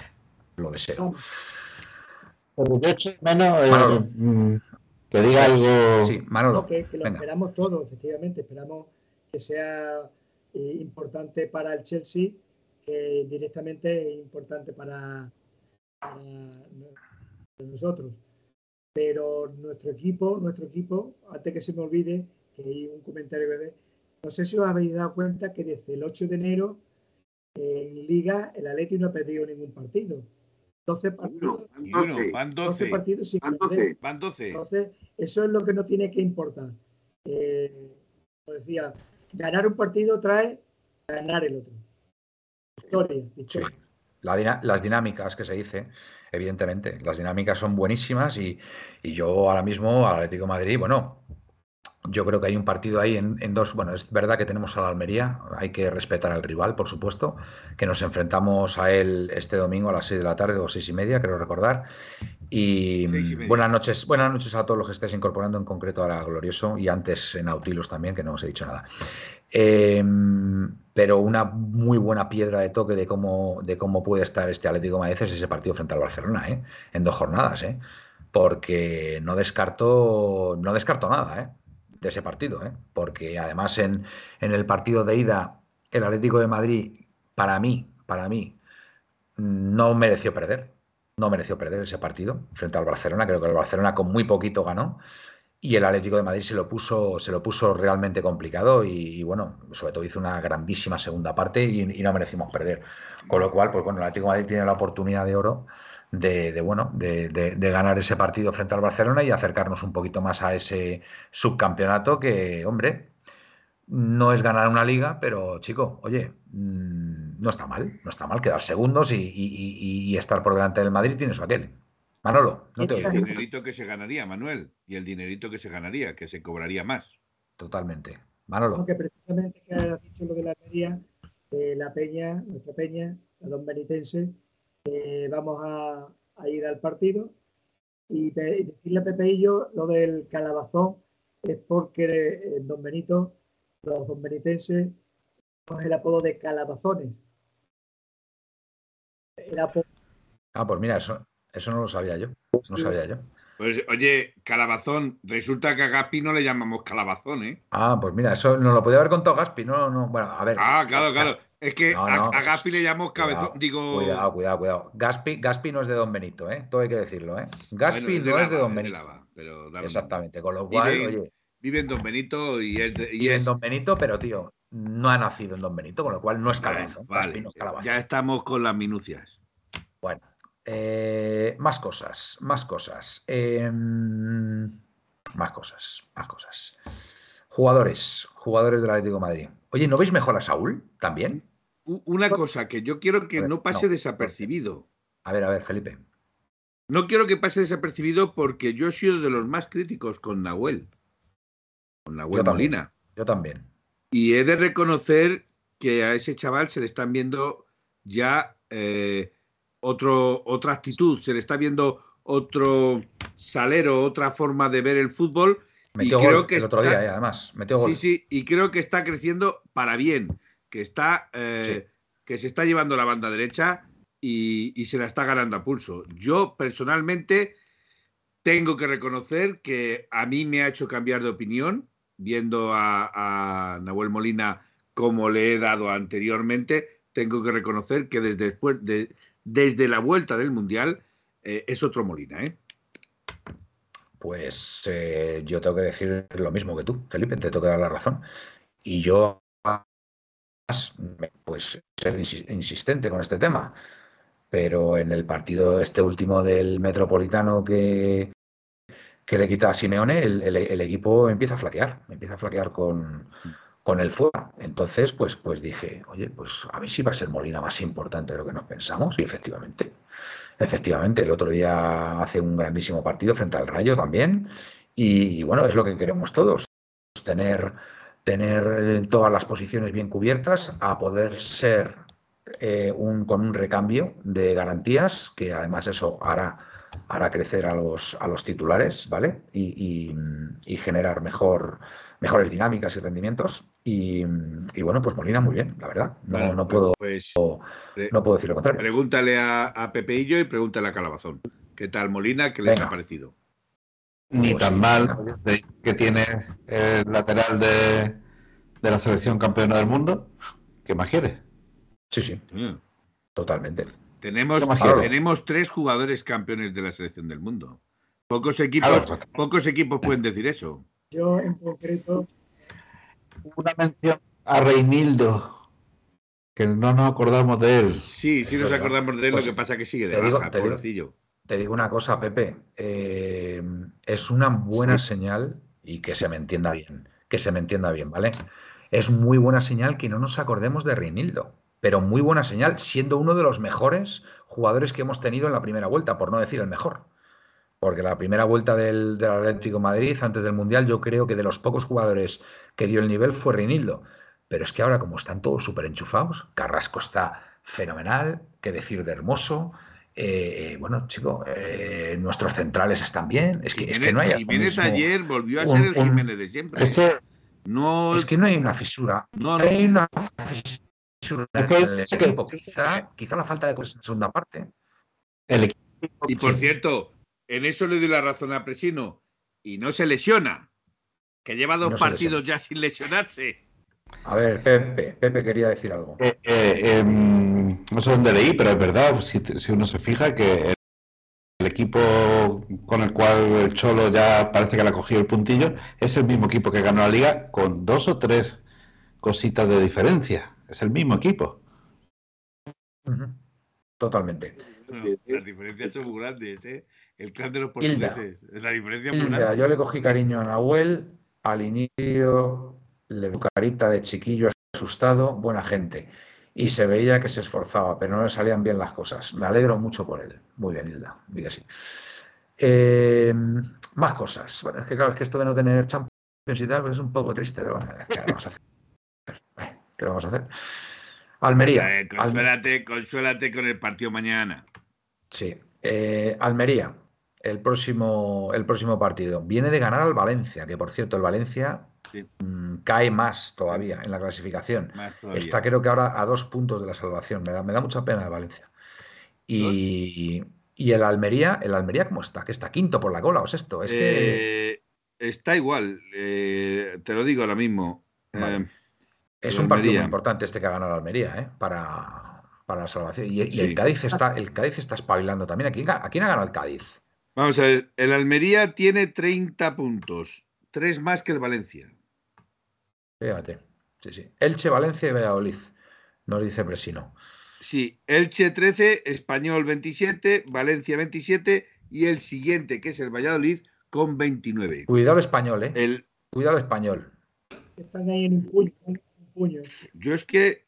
lo deseo. Pero yo echo menos eh, mm, que diga algo. Sí, Manolo. que, lo esperamos todos, efectivamente. Esperamos que sea eh, importante para el Chelsea, que directamente es importante para, nosotros. Pero nuestro equipo, nuestro equipo, antes que se me olvide, que hay un comentario que no sé si os habéis dado cuenta que desde el 8 de enero en Liga el Atlético no ha perdido ningún partido. 12 partidos. van 12. partidos sin van 12. Van 12. Entonces, eso es lo que no tiene que importar. Eh, como decía, ganar un partido trae ganar el otro. Historia. las dinámicas que se dice, evidentemente, las dinámicas son buenísimas y, y yo ahora mismo al Atlético de Madrid, bueno, yo creo que hay un partido ahí en, dos. Bueno, es verdad que tenemos a la Almería, hay que respetar al rival, por supuesto, que nos enfrentamos a él este domingo a las seis de la tarde o seis y media, creo recordar. Y, buenas noches, buenas noches a todos los que estáis incorporando, en concreto a la Glorioso y antes en Nautilus también, que no os he dicho nada. Em, pero una muy buena piedra de toque de cómo, de cómo puede estar este Atlético Madrid es ese partido frente al Barcelona, ¿eh? en dos jornadas, ¿eh? porque no descarto, no descarto nada, ¿eh? Ese partido, ¿eh? porque además en, el partido de ida, el Atlético de Madrid, para mí, para mí, no mereció perder. No mereció perder ese partido frente al Barcelona. Creo que el Barcelona con muy poquito ganó. Y el Atlético de Madrid se lo puso, se lo puso realmente complicado y, bueno, sobre todo hizo una grandísima segunda parte y, y, no merecimos perder. Con lo cual, pues bueno, el Atlético de Madrid tiene la oportunidad de oro de, bueno, de, ganar ese partido frente al Barcelona y acercarnos un poquito más a ese subcampeonato que, hombre, no es ganar una liga, pero chico, oye, mm, no está mal, no está mal quedar segundos y, estar por delante del Madrid tienes aquel. Manolo, no te El dinerito que se ganaría, Manuel, y el dinerito que se ganaría, que se cobraría más. Totalmente. Manolo. Aunque precisamente que has dicho lo de la Almería, eh, la Peña, nuestra Peña, la Don Benitense, eh, vamos a, ir al partido y, decirle a Pepe y yo lo del calabazón es porque eh, Don Benito los don benitenses con el apodo de calabazones. Ah, pues mira, eso, eso no lo sabía yo. No sabía yo. Pues oye, calabazón, resulta que a Gaspi no le llamamos calabazón, ¿eh? Ah, pues mira, eso no lo podía haber contado Gaspi, no, no, bueno, a ver. Ah, claro, claro. Es que a, Gaspi le llamamos cabezón, digo. Cuidado, cuidado, cuidado. Gaspi, Gaspi no es de Don Benito, ¿eh? Todo hay que decirlo, ¿eh? Gaspi no es de Don Benito. Exactamente, con lo cual, oye. Vive en Don Benito y él. vive en Don Benito, pero tío, no ha nacido en Don Benito, con lo cual no es calabazo. Vale, ya estamos con las minucias. Bueno, eh, más cosas, más cosas. Em, más cosas, más cosas. Jugadores, jugadores del Atlético de Madrid. Oye, ¿no veis mejor a Saúl también? Una cosa que yo quiero que no pase desapercibido. A ver, a ver, Felipe. No quiero que pase desapercibido porque yo he sido de los más críticos con Nahuel con la web Molina. Yo también. Y he de reconocer que a ese chaval se le están viendo ya eh, otro, otra actitud, se le está viendo otro salero, otra forma de ver el fútbol. Metió y creo que el otro día, eh, además. Metió Sí, sí, y creo que está creciendo para bien, que está eh, que se está llevando la banda derecha y, y, se la está ganando a pulso. Yo personalmente tengo que reconocer que a mí me ha hecho cambiar de opinión viendo a, Nahuel Molina como le he dado anteriormente, tengo que reconocer que desde, después de, desde la vuelta del Mundial eh, es otro Molina. ¿eh? Pues eh, yo tengo que decir lo mismo que tú, Felipe, te tengo que dar la razón. Y yo, pues, ser insistente con este tema. Pero en el partido este último del Metropolitano que, que le quita a Simeone, el, equipo empieza a flaquear, empieza a flaquear con, con el fuego. Entonces, pues, pues dije, oye, pues a ver si va a ser Molina más importante de lo que nos pensamos. Y efectivamente, efectivamente, el otro día hace un grandísimo partido frente al Rayo también. Y, bueno, es lo que queremos todos, tener, tener todas las posiciones bien cubiertas, a poder ser eh, un, con un recambio de garantías, que además eso hará hará crecer a los, a los titulares, ¿vale? Y, generar mejor, mejores dinámicas y rendimientos. Y, bueno, pues Molina muy bien, la verdad. No, puedo, pues, no puedo decir lo contrario. Pregúntale a, a Pepeillo y pregúntale a Calabazón. ¿Qué tal Molina? ¿Qué les ha parecido? Ni pues tan mal que tiene el lateral de, la selección campeona del mundo. ¿Qué más quiere? Sí, sí. Totalmente. Tenemos, tenemos tres jugadores campeones de la selección del mundo. Pocos equipos, pocos equipos pueden decir eso. Yo en concreto. Una mención a Reinildo, que no nos acordamos de él. Sí, sí nos acordamos de él, lo pues que pasa que sigue de baja, Digo, te digo una cosa, Pepe. Eh, es una buena señal, y que se me entienda bien, que se me entienda bien, ¿vale? Es muy buena señal que no nos acordemos de Reinildo pero muy buena señal, siendo uno de los mejores jugadores que hemos tenido en la primera vuelta, por no decir el mejor. Porque la primera vuelta del, Atlético Madrid, antes del Mundial, yo creo que de los pocos jugadores que dio el nivel fue Reinildo. Pero es que ahora, como están todos súper enchufados, Carrasco está fenomenal, qué decir de hermoso. Eh, bueno, chico, eh, nuestros centrales están bien. Es que, no hay. Jiménez ayer volvió a ser el Jiménez de siempre. Es que no, es que no hay una fisura. No, no. hay una fisura Quizá, la falta de cosas en segunda parte. y por cierto, en eso le doy la razón a Presino. Y no se lesiona. Que lleva dos partidos ya sin lesionarse. A ver, Pepe, Pepe quería decir algo. Eh, eh, em, no sé dónde leí, pero es verdad, si, uno se fija que el equipo con el cual el Cholo ya parece que le ha cogido el puntillo es el mismo equipo que ganó la liga con dos o tres cositas de diferencia. Es el mismo equipo. Totalmente. las diferencias son muy grandes, ¿eh? El clan de los portugueses. La diferencia muy Yo le cogí cariño a Nahuel al inicio le carita de chiquillo asustado, buena gente. Y se veía que se esforzaba, pero no le salían bien las cosas. Me alegro mucho por él. Muy bien, Hilda, diga así. Eh, más cosas. Bueno, es que claro, es que esto de no tener Champions y tal, pues es un poco triste, pero bueno, ¿qué vamos a hacer? ¿Qué vamos a hacer? Almería. Eh, consuélate, consuélate con el partido mañana. Sí. Eh, Almería, el próximo, el próximo partido. Viene de ganar al Valencia, que por cierto, el Valencia mm, cae más todavía en la clasificación. Está creo que ahora a dos puntos de la salvación. Me da, me da mucha pena el Valencia. Y, el Almería, ¿el Almería cómo está? Que está quinto por la cola o sexto. Es que... Eh, está igual, te lo digo ahora mismo. Es un partido muy importante este que ha ganado la Almería, ¿eh? Para, la salvación. Y, el Cádiz está, el Cádiz está espabilando también. ¿A quién, ¿A quién ha ganado el Cádiz? Vamos a ver, el Almería tiene 30 puntos, tres más que el Valencia. Fíjate, sí, sí. Elche, Valencia y Valladolid, nos dice Presino. Sí, Elche 13, Español 27, Valencia 27 y el siguiente, que es el Valladolid, con 29. Cuidado español, ¿eh? El... Cuidado español. Están ahí en un puño. Yo es que.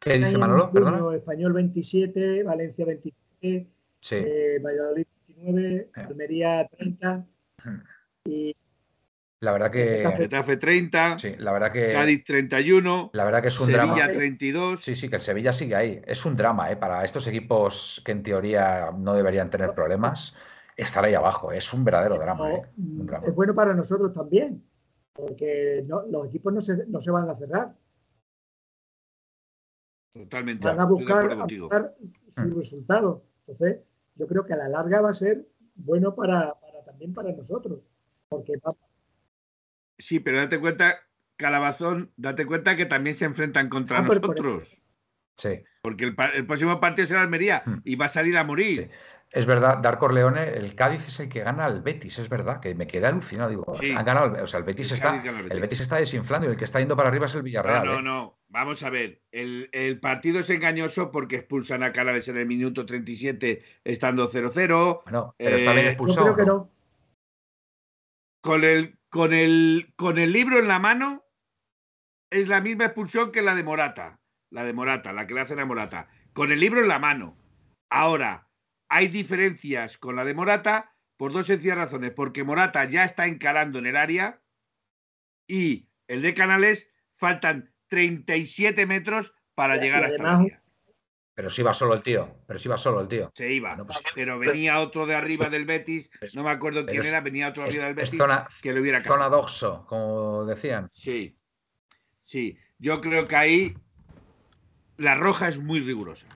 ¿Qué dice Manolo? Perdón. Español 27, Valencia 27, eh, Valladolid 29, eh. Almería 30 y. La verdad que. Getafe 30. Sí, la verdad que. Cádiz 31. La verdad que es un Sevilla drama. Sevilla 32. Sí, sí, que el Sevilla sigue ahí. Es un drama, ¿eh? Para estos equipos que en teoría no deberían tener problemas, estar ahí abajo. Es un verdadero drama, ¿eh? Es bueno para nosotros también porque los equipos no se, no se van a cerrar. Totalmente. Van a buscar, su mm. resultado. Entonces, yo creo que a la larga va a ser bueno para, también para nosotros. Porque Sí, pero date cuenta, Calabazón, date cuenta que también se enfrentan contra ah, nosotros. Sí. Porque el, próximo partido será Almería mm. y va a salir a morir. Es verdad, Darko Leone, el Cádiz es el que gana al Betis, es verdad, que me queda alucinado. Digo, han ganado, o sea, el Betis, está, el Betis. está desinflando y el que está yendo para arriba es el Villarreal. No, no, ¿eh? no. Vamos a ver, el, partido es engañoso porque expulsan a Calaves en el minuto 37 estando 0-0. Bueno, pero está bien eh, expulsado. Yo creo que no. Con el, con, el, con el libro en la mano es la misma expulsión que la de Morata. La de Morata, la que le hacen a Morata. Con el libro en la mano. Ahora, hay diferencias con la de Morata por dos sencillas razones. Porque Morata ya está encarando en el área y el de Canales faltan 37 metros para llegar hasta la área. Pero si iba solo el tío, pero si iba solo el tío. Se iba, pues, pero venía otro de arriba del Betis, no me acuerdo quién era, venía otro arriba del Betis que le hubiera Zona doxo, como decían. Sí, sí, yo creo que ahí la roja es muy rigurosa.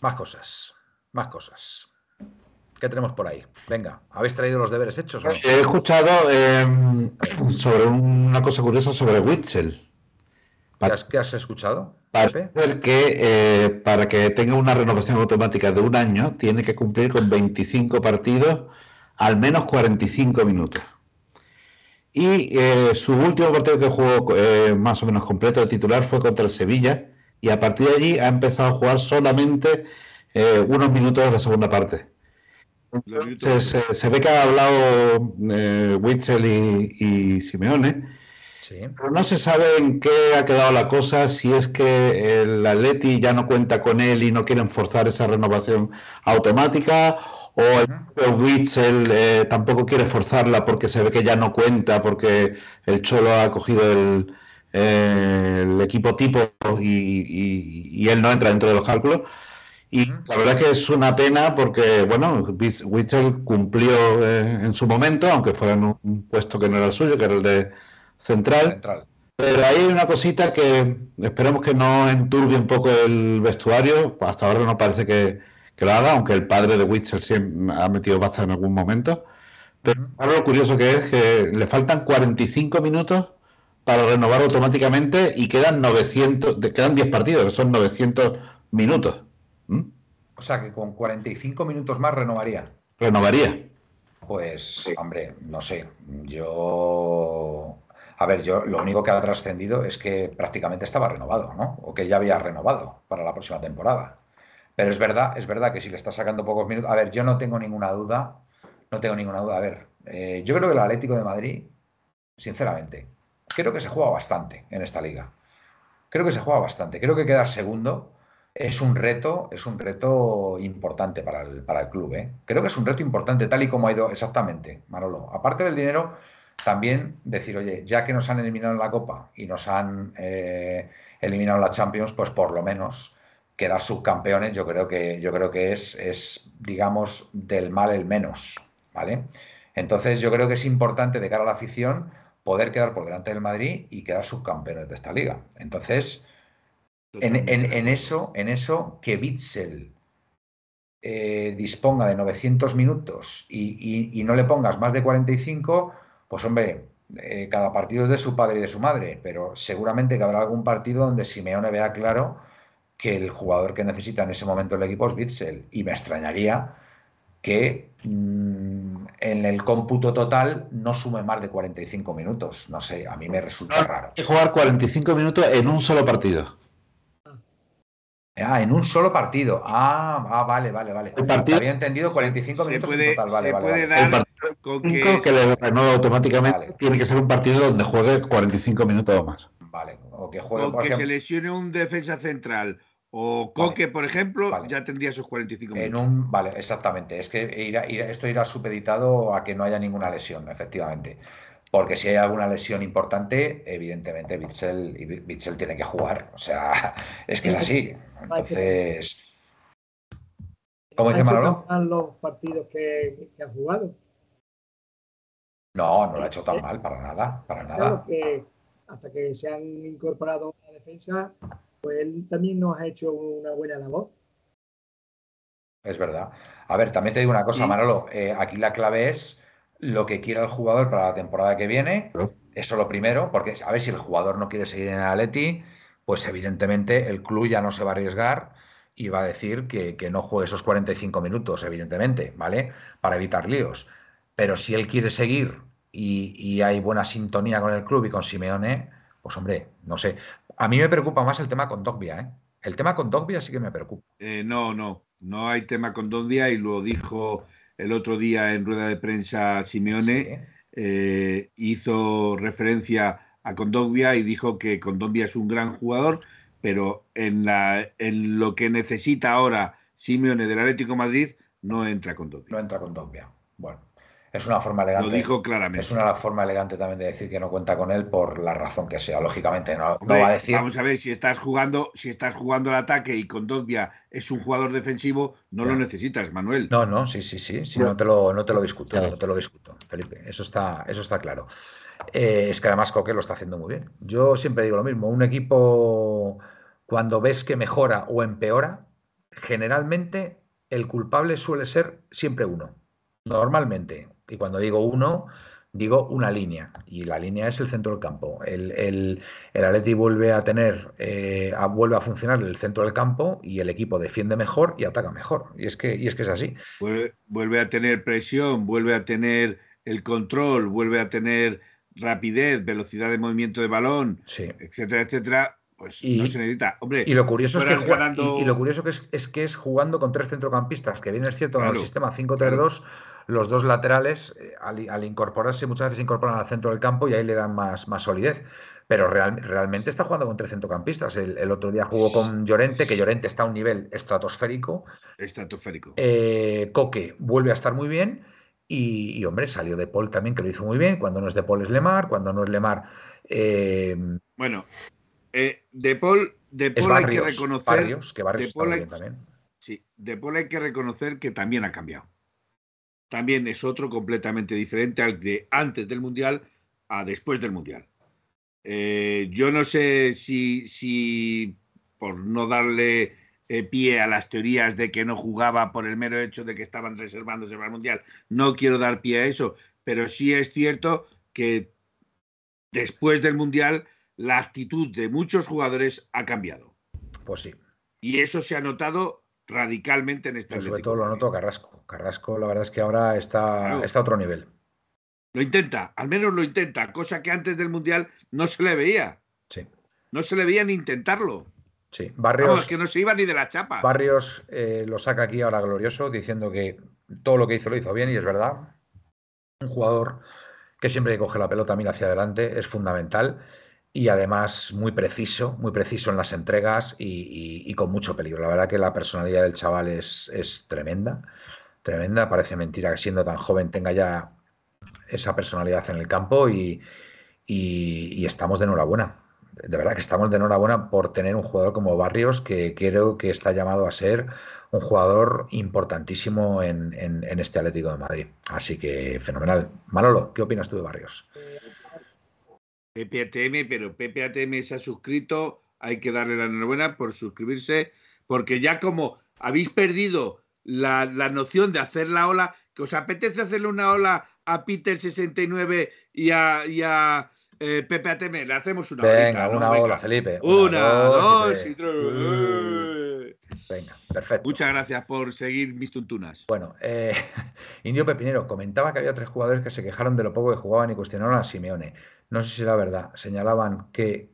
Más cosas, más cosas. ¿Qué tenemos por ahí? Venga, ¿habéis traído los deberes hechos? He escuchado em, sobre una cosa curiosa sobre Witzel. ¿Qué has, escuchado? Parece que eh, para que tenga una renovación automática de un año tiene que cumplir con 25 partidos, al menos 45 minutos. Y eh, su último partido que jugó eh, más o menos completo de titular fue contra el Sevilla y a partir de allí ha empezado a jugar solamente eh, unos minutos de la segunda parte. se, ve que ha hablado eh, Witzel y, Simeone, pero no se sabe en qué ha quedado la cosa, si es que el Atleti ya no cuenta con él y no quieren forzar esa renovación automática, o el Witzel eh, tampoco quiere forzarla porque se ve que ya no cuenta, porque el Cholo ha cogido el, el equipo tipo y, él no entra dentro de los cálculos. Y la verdad es que es una pena porque, bueno, Witzel cumplió eh, en su momento, aunque fuera en un puesto que no era el suyo, que era el de central. Pero hay una cosita que esperemos que no enturbie un poco el vestuario. Hasta ahora no parece que, lo haga, aunque el padre de Witzel siempre ha metido baza en algún momento. Pero ahora lo curioso que es que le faltan 45 minutos para renovar automáticamente y quedan 900, quedan 10 partidos, que son 900 minutos. O sea que con 45 minutos más renovaría. Renovaría. Pues, hombre, no sé. Yo. A ver, yo lo único que ha trascendido es que prácticamente estaba renovado, ¿no? O que ya había renovado para la próxima temporada. Pero es verdad, es verdad que si le está sacando pocos minutos. A ver, yo no tengo ninguna duda. No tengo ninguna duda. A ver, eh, yo creo que el Atlético de Madrid sinceramente. Creo que se juega bastante en esta liga. Creo que se juega bastante. Creo que quedar segundo es un reto, es un reto importante para el, para el club. ¿eh? Creo que es un reto importante, tal y como ha ido exactamente, Manolo. Aparte del dinero, también decir, oye, ya que nos han eliminado en la Copa y nos han eh, eliminado en la Champions, pues por lo menos quedar subcampeones, yo creo que, yo creo que es, es, digamos, del mal el menos, ¿vale? Entonces yo creo que es importante de cara a la afición poder quedar por delante del Madrid y quedar subcampeones de esta liga. Entonces, en, eso, en eso, que Bitzel eh, disponga de 900 minutos y, no le pongas más de 45, pues hombre, eh, cada partido es de su padre y de su madre, pero seguramente que habrá algún partido donde Simeone vea claro que el jugador que necesita en ese momento el equipo es Bitzel. Y me extrañaría que mm, en el cómputo total no sume más de 45 minutos. No sé, a mí me resulta raro. Hay que jugar 45 minutos en un solo partido. Ah, en un solo partido. Ah, ah vale, vale, vale. Había entendido 45 minutos en total. Vale, vale, puede dar con que, que le renueva automáticamente. Tiene que ser un partido donde juegue 45 minutos o más. Vale. O que juegue, que se lesione un defensa central o Coque, por ejemplo, ya tendría esos 45 minutos. En un, vale, exactamente. Es que esto irá supeditado a que no haya ninguna lesión, efectivamente. Porque si hay alguna lesión importante, evidentemente Bitzel, tiene que jugar. O sea, es que es así. Entonces. ¿Cómo dice Manolo? los partidos que, ha jugado? No, no lo ha hecho tan mal, para nada. Para nada. hasta que se han incorporado a la defensa, pues él también nos ha hecho una buena labor. Es verdad. A ver, también te digo una cosa, Manolo. Eh, aquí la clave es lo que quiera el jugador para la temporada que viene. Eso lo primero, porque a ver si el jugador no quiere seguir en el Atleti, pues evidentemente el club ya no se va a arriesgar y va a decir que, no juegue esos 45 minutos, evidentemente, ¿vale? Para evitar líos. Pero si él quiere seguir y, hay buena sintonía con el club y con Simeone, pues hombre, no sé. A mí me preocupa más el tema con Dogbia, ¿eh? El tema con Dogbia sí que me preocupa. Eh, no, no, no hay tema con Dogbia y lo dijo el otro día en rueda de prensa Simeone, eh, hizo referencia a Condogbia y dijo que Condogbia es un gran jugador, pero en, la, en lo que necesita ahora Simeone del Atlético Madrid no entra Condogbia. No entra Condogbia. Bueno, es una forma elegante. Lo dijo claramente. Es una forma elegante también de decir que no cuenta con él por la razón que sea. Lógicamente, no, va a decir. Vamos a ver, si estás jugando, si estás jugando el ataque y con Dogbia es un jugador defensivo, no lo necesitas, Manuel. No, no, sí, sí, sí. sí no, te lo, no te lo discuto, no te lo discuto, Felipe. Eso está, eso está claro. Eh, es que además Coque lo está haciendo muy bien. Yo siempre digo lo mismo. Un equipo, cuando ves que mejora o empeora, generalmente el culpable suele ser siempre uno. Normalmente y cuando digo uno, digo una línea. Y la línea es el centro del campo. El, el, el Atleti vuelve a tener, eh, vuelve a funcionar el centro del campo y el equipo defiende mejor y ataca mejor. Y es que, y es, que es así. Vuelve, a tener presión, vuelve a tener el control, vuelve a tener rapidez, velocidad de movimiento de balón, etcétera, etcétera. Pues no se necesita. Hombre, y lo curioso, es que, y, lo curioso que es, que es jugando con tres centrocampistas, que bien es cierto, en el sistema 5-3-2 los dos laterales, eh, al, incorporarse, muchas veces se incorporan al centro del campo y ahí le dan más, más solidez. Pero realmente está jugando con tres centrocampistas. El, otro día jugó con Llorente, que Llorente está a un nivel estratosférico. Estratosférico. Eh, Coque vuelve a estar muy bien. Y, hombre, salió de Paul también, que lo hizo muy bien. Cuando no es de Paul es Lemar, cuando no es Lemar. Eh, bueno, de Paul, de Paul hay que reconocer. que de Paul también. Sí, de Paul hay que reconocer que también ha cambiado también es otro completamente diferente al de antes del Mundial a después del Mundial. Eh, yo no sé si, si por no darle eh, pie a las teorías de que no jugaba por el mero hecho de que estaban reservándose para el Mundial, no quiero dar pie a eso, pero sí es cierto que después del Mundial la actitud de muchos jugadores ha cambiado. Pues sí. Y eso se ha notado radicalmente en esta Sobre todo lo noto Carrasco. Carrasco, la verdad es que ahora está, está a otro nivel. Lo intenta, al menos lo intenta, cosa que antes del Mundial no se le veía. Sí. No se le veía ni intentarlo. Sí, Barrios. que no se iba ni de la chapa. Barrios eh, lo saca aquí ahora glorioso, diciendo que todo lo que hizo lo hizo bien, y es verdad. Un jugador que siempre coge la pelota mira hacia adelante, es fundamental y además muy preciso, muy preciso en las entregas y, con mucho peligro. La verdad que la personalidad del chaval es, es tremenda, tremenda. Parece mentira que siendo tan joven tenga ya esa personalidad en el campo y, y, estamos de enhorabuena. De verdad que estamos de enhorabuena por tener un jugador como Barrios que creo que está llamado a ser un jugador importantísimo en, en, este Atlético de Madrid. Así que fenomenal. Manolo, ¿qué opinas tú de Barrios? PPATM, pero PPATM se ha suscrito, hay que darle la enhorabuena por suscribirse, porque ya como habéis perdido la, la noción de hacer la ola, que os apetece hacerle una ola a Peter 69 y a, y a eh, Pepe ATM, le hacemos una Venga, una ola, Felipe. Una, dos, y tres. Venga, perfecto. Muchas gracias por seguir mis tuntunas. Bueno, eh, Indio Pepinero comentaba que había tres jugadores que se quejaron de lo poco que jugaban y cuestionaron a Simeone. No sé si era verdad. Señalaban que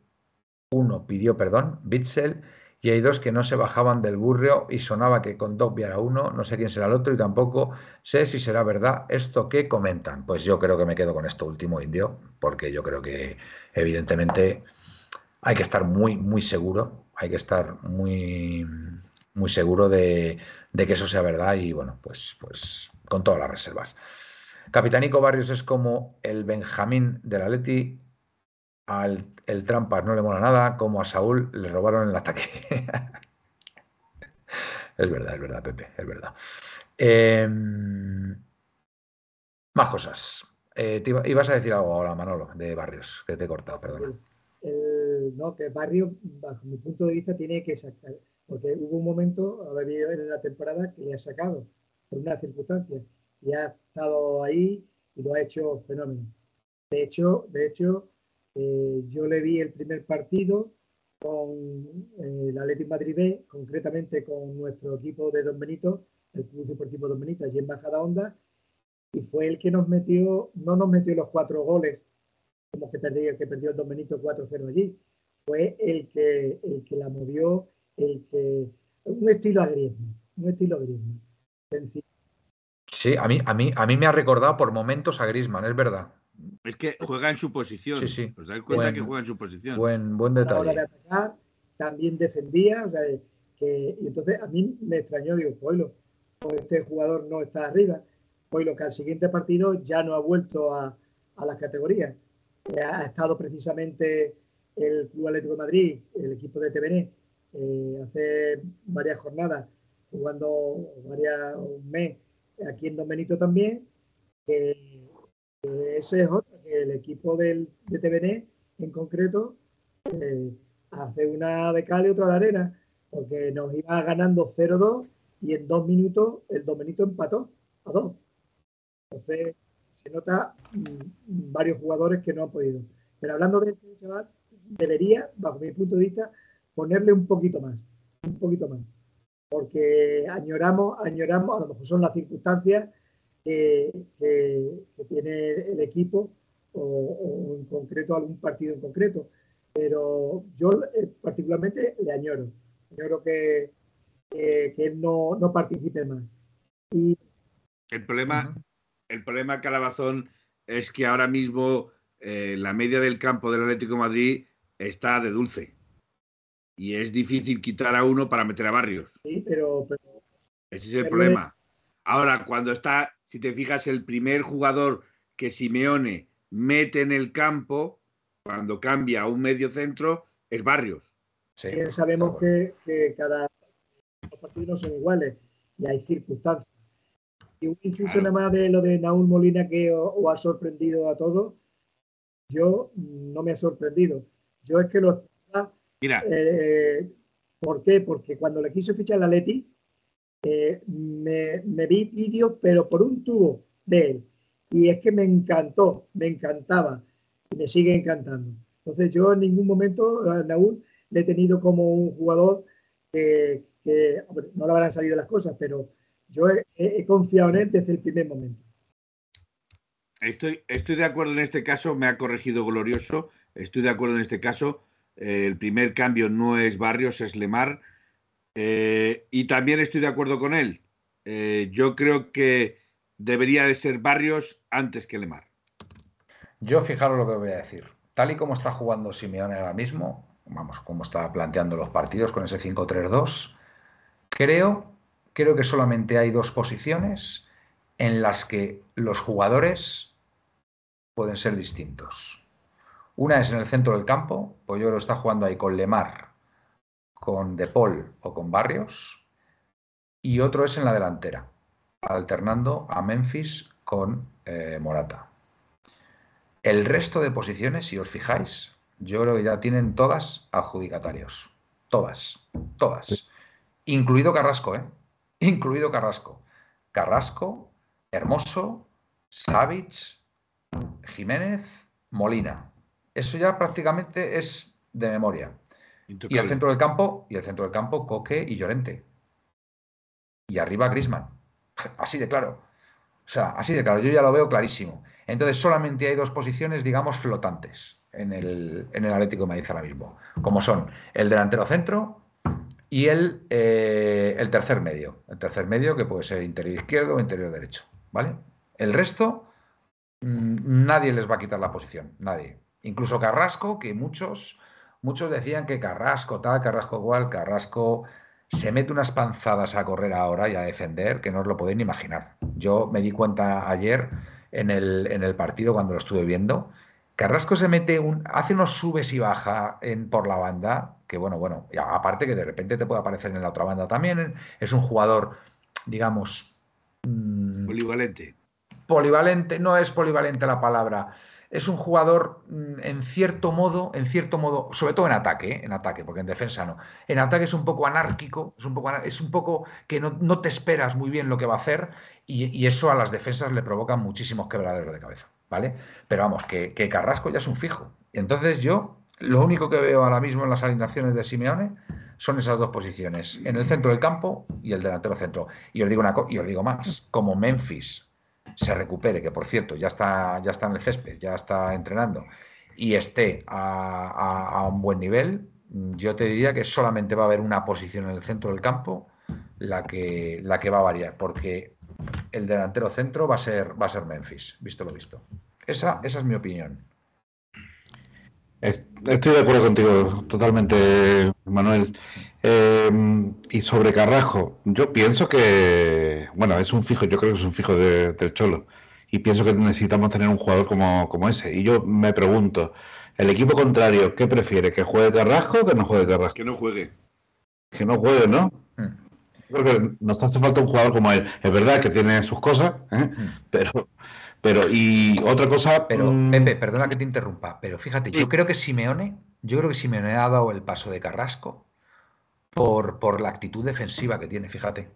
uno pidió perdón, Bitzel, y hay dos que no se bajaban del burro y sonaba que con Dobbia era uno, no sé quién será el otro y tampoco sé si será verdad esto que comentan. Pues yo creo que me quedo con esto último, Indio, porque yo creo que evidentemente hay que estar muy, muy seguro, hay que estar muy, muy seguro de, que eso sea verdad y bueno, pues, pues con todas las reservas. Capitanico Barrios es como el Benjamín de la Leti al el Trampas no le mola nada, como a Saúl le robaron el ataque. es verdad, es verdad, Pepe, es verdad. Em, más cosas. Eh, ibas a decir algo ahora, Manolo, de Barrios, que te he cortado, perdón. no, que Barrios, bajo mi punto de vista, tiene que sacar, porque hubo un momento, a habido en la temporada, que le ha sacado por una circunstancia y ha estado ahí y lo ha hecho fenómeno. De hecho, de hecho, eh, yo le vi el primer partido con eh, el Atlético Madrid B, concretamente con nuestro equipo de Don Benito, el Club Deportivo Don Benito, allí en Bajada Onda, y fue el que nos metió, no nos metió los cuatro goles, como que perdió, que perdió el Don Benito 4-0 allí, fue el que, el que la movió, el que, un estilo a un estilo a sencillo. Sí, a mí, a, mí, a mí me ha recordado por momentos a Grisman, es verdad. Es que juega en su posición. Sí, sí. ¿Os dais cuenta que juega en su posición? Buen, buen detalle. atacar, también defendía. O sea, que, y entonces a mí me extrañó, digo, Pueblo, este jugador no está arriba. Pueblo, que al siguiente partido ya no ha vuelto a, a las categorías. Ha estado precisamente el Club Atlético de Madrid, el equipo de TVN, eh, hace varias jornadas, jugando varias, un mes aquí en Don Benito también. Eh, ese es otro, que el equipo del, de TVN en concreto eh, hace una de cal y otra de arena, porque nos iba ganando 0-2 y en dos minutos el Domenito empató a dos. Entonces se nota mm, varios jugadores que no han podido. Pero hablando de este chaval, debería, bajo mi punto de vista, ponerle un poquito más, un poquito más. Porque añoramos, añoramos, a lo mejor son las circunstancias que, tiene el equipo o, en concreto algún partido en concreto. Pero yo eh, particularmente le añoro. Añoro que, que, él no, no, participe más. Y, el problema, el problema, Calabazón, es que ahora mismo eh, la media del campo del Atlético de Madrid está de dulce. Y es difícil quitar a uno para meter a Barrios. Sí, pero... Ese es el problema. Ahora, cuando está si te fijas, el primer jugador que Simeone mete en el campo cuando cambia a un medio centro es Barrios. sabemos que, cada los partidos no son iguales y hay circunstancias. Y un inciso nada más de lo de Naúl Molina que os ha sorprendido a todos, yo no me ha sorprendido. Yo es que lo... Mira. Eh, ¿Por qué? Porque cuando le quiso fichar la Leti, eh, me, vi vídeos, pero por un tubo de él. Y es que me encantó, me encantaba y me sigue encantando. Entonces yo en ningún momento a Naúl le he tenido como un jugador que, no le habrán salido las cosas, pero yo he, confiado en él desde el primer momento. Estoy, estoy de acuerdo en este caso, me ha corregido Glorioso, estoy de acuerdo en este caso. Eh, el primer cambio no es Barrios, es Lemar. Eh, y también estoy de acuerdo con él. Eh, yo creo que debería de ser Barrios antes que Lemar. Yo fijaros lo que voy a decir. Tal y como está jugando Simeone ahora mismo, vamos, como está planteando los partidos con ese 5-3-2, creo, creo que solamente hay dos posiciones en las que los jugadores pueden ser distintos. Una es en el centro del campo, pues yo lo está jugando ahí con Lemar, con De Paul o con Barrios, y otro es en la delantera, alternando a Memphis con eh, Morata. El resto de posiciones, si os fijáis, yo creo que ya tienen todas adjudicatarios. Todas, todas. Incluido Carrasco, ¿eh? Incluido Carrasco. Carrasco, Hermoso, Savich, Jiménez, Molina. Eso ya prácticamente es de memoria. Y el centro del campo, y el centro del campo, Coque y Llorente. Y arriba Grisman. Así de claro. O sea, así de claro, yo ya lo veo clarísimo. Entonces solamente hay dos posiciones, digamos, flotantes en el, en el Atlético de Madrid ahora mismo, como son el delantero centro y el, eh, el tercer medio. El tercer medio que puede ser interior izquierdo o interior derecho. ¿Vale? El resto, mm, nadie les va a quitar la posición, nadie. Incluso Carrasco, que muchos, muchos decían que Carrasco tal, Carrasco igual, Carrasco se mete unas panzadas a correr ahora y a defender que no os lo podéis ni imaginar. Yo me di cuenta ayer en el, en el partido cuando lo estuve viendo. Carrasco se mete un, hace unos subes y baja en, por la banda, que bueno, bueno, aparte que de repente te puede aparecer en la otra banda también, es un jugador, digamos... Mm, polivalente. Polivalente, no es polivalente la palabra, es un jugador mm, en cierto modo, en cierto modo, sobre todo en ataque, ¿eh? en ataque, porque en defensa no. En ataque es un poco anárquico, es un poco, es un poco que no, te esperas muy bien lo que va a hacer y, eso a las defensas le provoca muchísimos quebraderos de cabeza, ¿vale? Pero vamos, que, Carrasco ya es un fijo. Entonces yo, lo único que veo ahora mismo en las alineaciones de Simeone son esas dos posiciones, en el centro del campo y el delantero centro. Y os digo, una y os digo más, como Memphis se recupere, que por cierto ya está, ya está en el césped, ya está entrenando, y esté a, un buen nivel, yo te diría que solamente va a haber una posición en el centro del campo la que, la que va a variar, porque el delantero centro va a ser, va a ser Memphis, visto lo visto. Esa, esa es mi opinión. Estoy de acuerdo contigo, totalmente, Manuel. Em, y sobre Carrasco, yo pienso que, bueno, es un fijo, yo creo que es un fijo de, del Cholo. Y pienso que necesitamos tener un jugador como, como ese. Y yo me pregunto, ¿el equipo contrario qué prefiere? ¿Que juegue Carrasco o que no juegue Carrasco? Que no juegue. Que no juegue, ¿no? Hmm. Creo que nos hace falta un jugador como él. Es verdad que tiene sus cosas, ¿eh? Hmm. pero pero, y otra cosa. Pero, mm, Pepe, perdona que te interrumpa, pero fíjate, yo creo que Simeone, yo creo que Simeone ha dado el paso de Carrasco por, por la actitud defensiva que tiene, fíjate.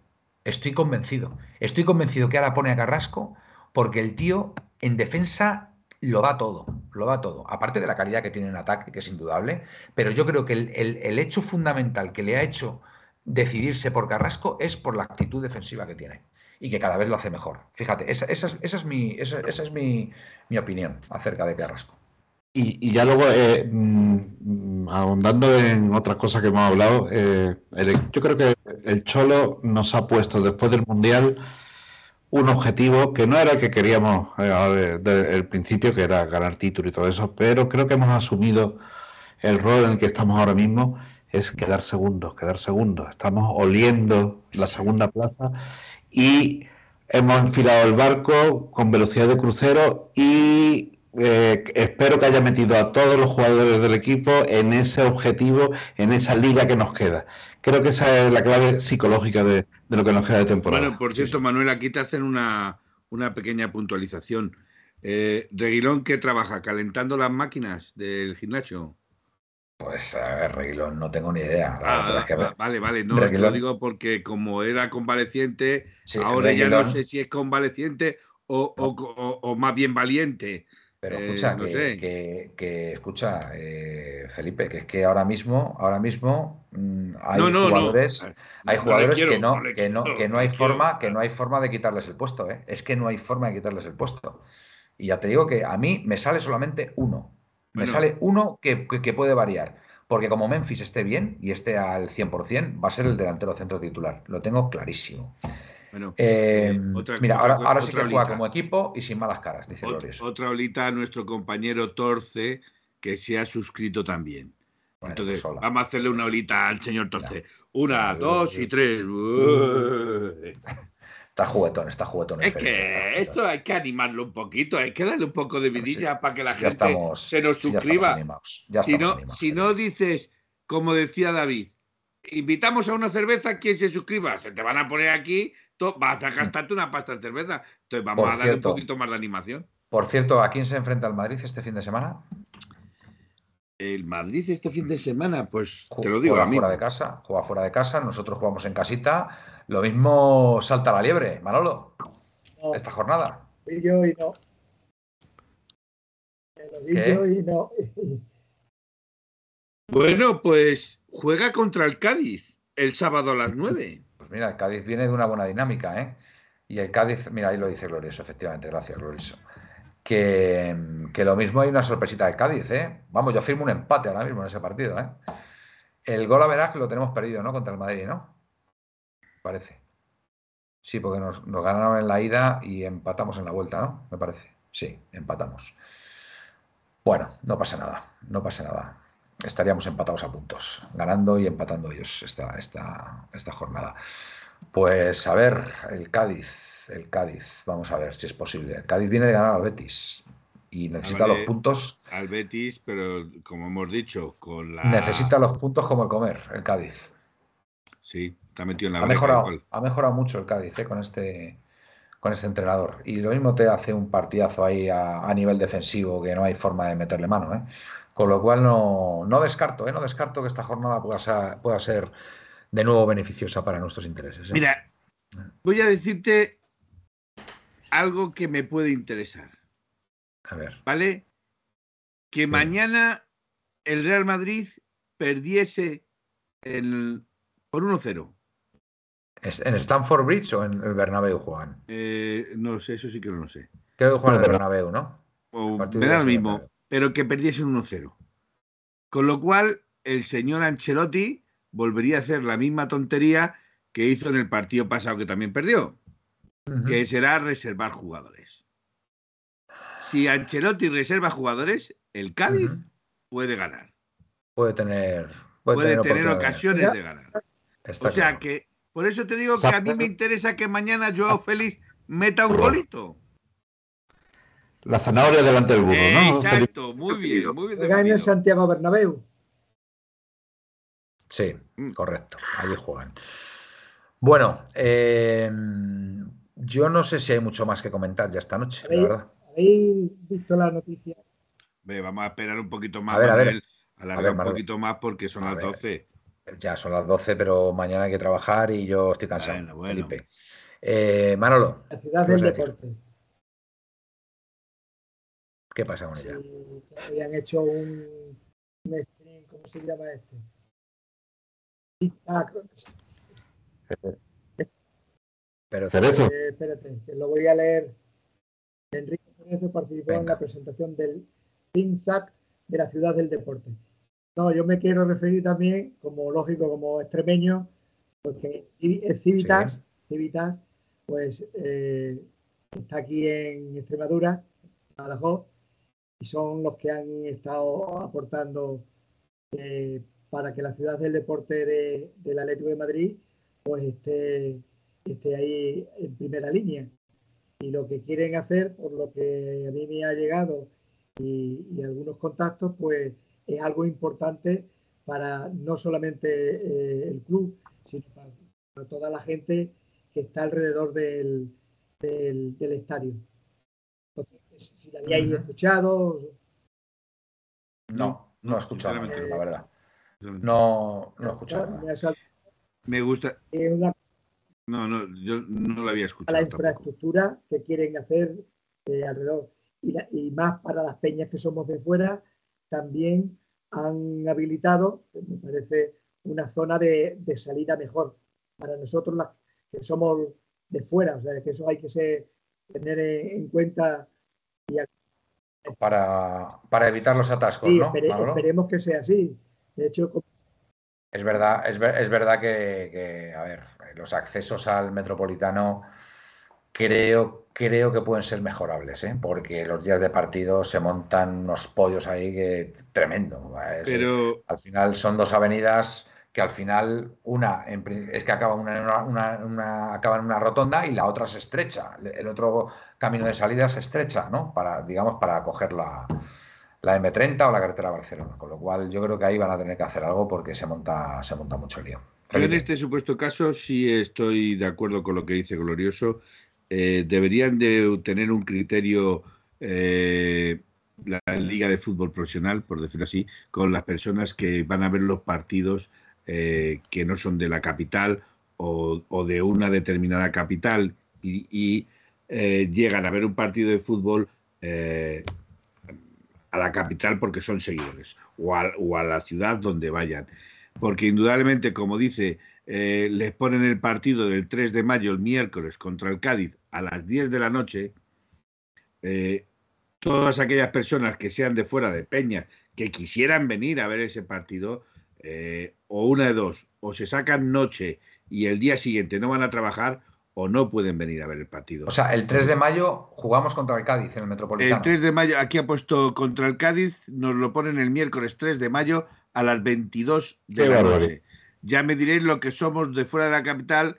Estoy convencido. Estoy convencido que ahora pone a Carrasco porque el tío en defensa lo da todo, lo da todo. Aparte de la calidad que tiene en ataque, que es indudable, pero yo creo que el hecho fundamental que le ha hecho decidirse por Carrasco es por la actitud defensiva que tiene y que cada vez lo hace mejor. Fíjate, esa, es, mi, esa, es mi, opinión acerca de Carrasco. Y, ya luego, eh, mm, ahondando en otras cosas que hemos hablado, eh, yo creo que el Cholo nos ha puesto después del Mundial un objetivo que no era el que queríamos eh, desde el principio, que era ganar título y todo eso, pero creo que hemos asumido el rol en el que estamos ahora mismo, es quedar segundos, quedar segundos. Estamos oliendo la segunda plaza y hemos enfilado el barco con velocidad de crucero y eh, espero que haya metido a todos los jugadores del equipo en ese objetivo, en esa liga que nos queda. Creo que esa es la clave psicológica de, lo que nos queda de temporada. Bueno, por cierto, Manuel, aquí te hacen una, pequeña puntualización. Eh, Reguilón, ¿qué trabaja? ¿Calentando las máquinas del gimnasio? Pues a ver, Reguilón, no tengo ni idea. Ah, vale, vale, no, te lo digo porque como era convaleciente, ahora ya no sé si es convaleciente o, más bien valiente. Pero eh, escucha, que, escucha, eh, Felipe, que es que ahora mismo, ahora mismo mm, hay jugadores, hay jugadores que no, que no, que no hay forma, que no hay forma de quitarles el puesto, ¿eh? es que no hay forma de quitarles el puesto. Y ya te digo que a mí me sale solamente uno. Me sale uno que, puede variar. Porque como Memphis esté bien y esté al 100%, va a ser el delantero centro titular. Lo tengo clarísimo. Bueno, eh, mira, ahora, ahora sí que juega como equipo y sin malas caras, dice Otra, otra olita a nuestro compañero Torce, que se ha suscrito también. Entonces, pues vamos a hacerle una olita al señor Torce. Una, dos y tres. Está juguetón, está juguetón. Es que esto hay que animarlo un poquito, hay que darle un poco de vidilla para que la gente se nos suscriba. si, no, si no dices, como decía David, invitamos a una cerveza, quien se suscriba, se te van a poner aquí, vas a gastarte una pasta de cerveza. Entonces vamos a darle un poquito más de animación. Por cierto, ¿a quién se enfrenta el Madrid este fin de semana? El Madrid este fin de semana, pues te lo digo juega fuera de casa, juega fuera de casa, nosotros jugamos en casita. Lo mismo salta la liebre, Manolo. Esta jornada. yo y no. Lo y no. Bueno, pues juega contra el Cádiz el sábado a las 9. Pues mira, el Cádiz viene de una buena dinámica, ¿eh? Y el Cádiz, mira, ahí lo dice Glorioso, efectivamente, gracias, Glorioso que, lo mismo hay una sorpresita de Cádiz, ¿eh? Vamos, yo firmo un empate ahora mismo en ese partido, ¿eh? El gol a verás que lo tenemos perdido, ¿no? Contra el Madrid, ¿no? Parece. Sí, porque nos, ganaron en la ida y empatamos en la vuelta, ¿no? Me parece. Sí, empatamos. Bueno, no pasa nada, no pasa nada. Estaríamos empatados a puntos, ganando y empatando ellos esta, esta, esta jornada. Pues a ver, el Cádiz el Cádiz. Vamos a ver si es posible. El Cádiz viene de ganar al Betis y necesita los puntos. Al Betis, pero como hemos dicho, con la. Necesita los puntos como el comer, el Cádiz. Sí, está metido en la ha mejorado, ha mejorado mucho el Cádiz eh, con este con este entrenador. Y lo mismo te hace un partidazo ahí a, nivel defensivo que no hay forma de meterle mano. ¿eh? Con lo cual no, no descarto, ¿eh? no descarto que esta jornada pueda ser, pueda ser de nuevo beneficiosa para nuestros intereses. Mira, voy a decirte algo que me puede interesar. A ver. ¿Vale? Que mañana el Real Madrid perdiese el, por 1-0. ¿En Stanford Bridge o en el Bernabéu juegan? Eh, no sé, eso sí que no lo sé. Creo que juegan en el Bernabéu, ¿no? me da lo mismo, pero que perdiese 1-0. Con lo cual, el señor Ancelotti volvería a hacer la misma tontería que hizo en el partido pasado que también perdió que será reservar jugadores. Si Ancelotti reserva jugadores, el Cádiz puede ganar. Puede tener. Puede, tener, ocasiones de ganar. o sea que, por eso te digo que a mí me interesa que mañana Joao Félix meta un golito. La zanahoria delante del burro, ¿no? Exacto, muy bien, muy bien. en Santiago Bernabéu. Sí, mm. correcto. Allí juegan. Bueno, eh, yo no sé si hay mucho más que comentar ya esta noche, ¿Habéis, la verdad. ¿Habéis visto la noticia? vamos a esperar un poquito más, a ver, a ver. Alargar un poquito más porque son las 12. Ya son las 12, pero mañana hay que trabajar y yo estoy cansado. Bueno, Felipe. Eh, Manolo. La ciudad del deporte. ¿Qué pasa con ella? Habían hecho un, un, stream, ¿cómo se llama este? Ah, pero eh, espérate, que lo voy a leer. Enrique Cerezo participó en la presentación del INSAC de la ciudad del deporte. No, yo me quiero referir también, como lógico, como extremeño, porque el Civitas, Civitas pues eh, está aquí en Extremadura, Badajoz, y son los que han estado aportando eh, para que la ciudad del deporte de, del Atlético de Madrid pues esté esté ahí en primera línea. Y lo que quieren hacer, por lo que a mí me ha llegado y, algunos contactos, pues es algo importante para no solamente eh, el club, sino para, toda la gente que está alrededor del, del, estadio. Entonces, si la habíais escuchado. No, no he escuchado, la verdad. No, no he escuchado. Me gusta. No, no, yo no lo había escuchado. La infraestructura que quieren hacer eh, alrededor. Y, más para las peñas que somos de fuera, también han habilitado, me parece, una zona de, salida mejor. Para nosotros las que somos de fuera, o sea, que eso hay que tener en cuenta. para, para, evitar los atascos, ¿no? esperemos que sea así. De hecho, Es verdad, es, verdad que, a ver, los accesos al metropolitano creo, creo que pueden ser mejorables, ¿eh? porque los días de partido se montan unos pollos ahí que tremendo. Pero al final son dos avenidas que al final una es que acaba una, una, acaba en una rotonda y la otra se estrecha. El otro camino de salida se estrecha, ¿no? Para, digamos, para coger la, la M30 o la carretera Barcelona. Con lo cual yo creo que ahí van a tener que hacer algo porque se monta, se monta mucho lío. en este supuesto caso sí estoy de acuerdo con lo que dice Glorioso. Eh, deberían de tener un criterio eh, la Liga de Fútbol Profesional, por decirlo así, con las personas que van a ver los partidos eh, que no son de la capital o, de una determinada capital y, llegan a ver un partido de fútbol a la capital porque son seguidores o a, la ciudad donde vayan. Porque indudablemente, como dice, eh, les ponen el partido del 3 de mayo, el miércoles, contra el Cádiz a las 10 de la noche. Eh, todas aquellas personas que sean de fuera de Peña, que quisieran venir a ver ese partido, eh, o una de dos, o se sacan noche y el día siguiente no van a trabajar, o no pueden venir a ver el partido. O sea, el 3 de mayo jugamos contra el Cádiz en el Metropolitano. El 3 de mayo, aquí ha puesto contra el Cádiz, nos lo ponen el miércoles 3 de mayo a las 22 de la noche. Ya me diréis lo que somos de fuera de la capital,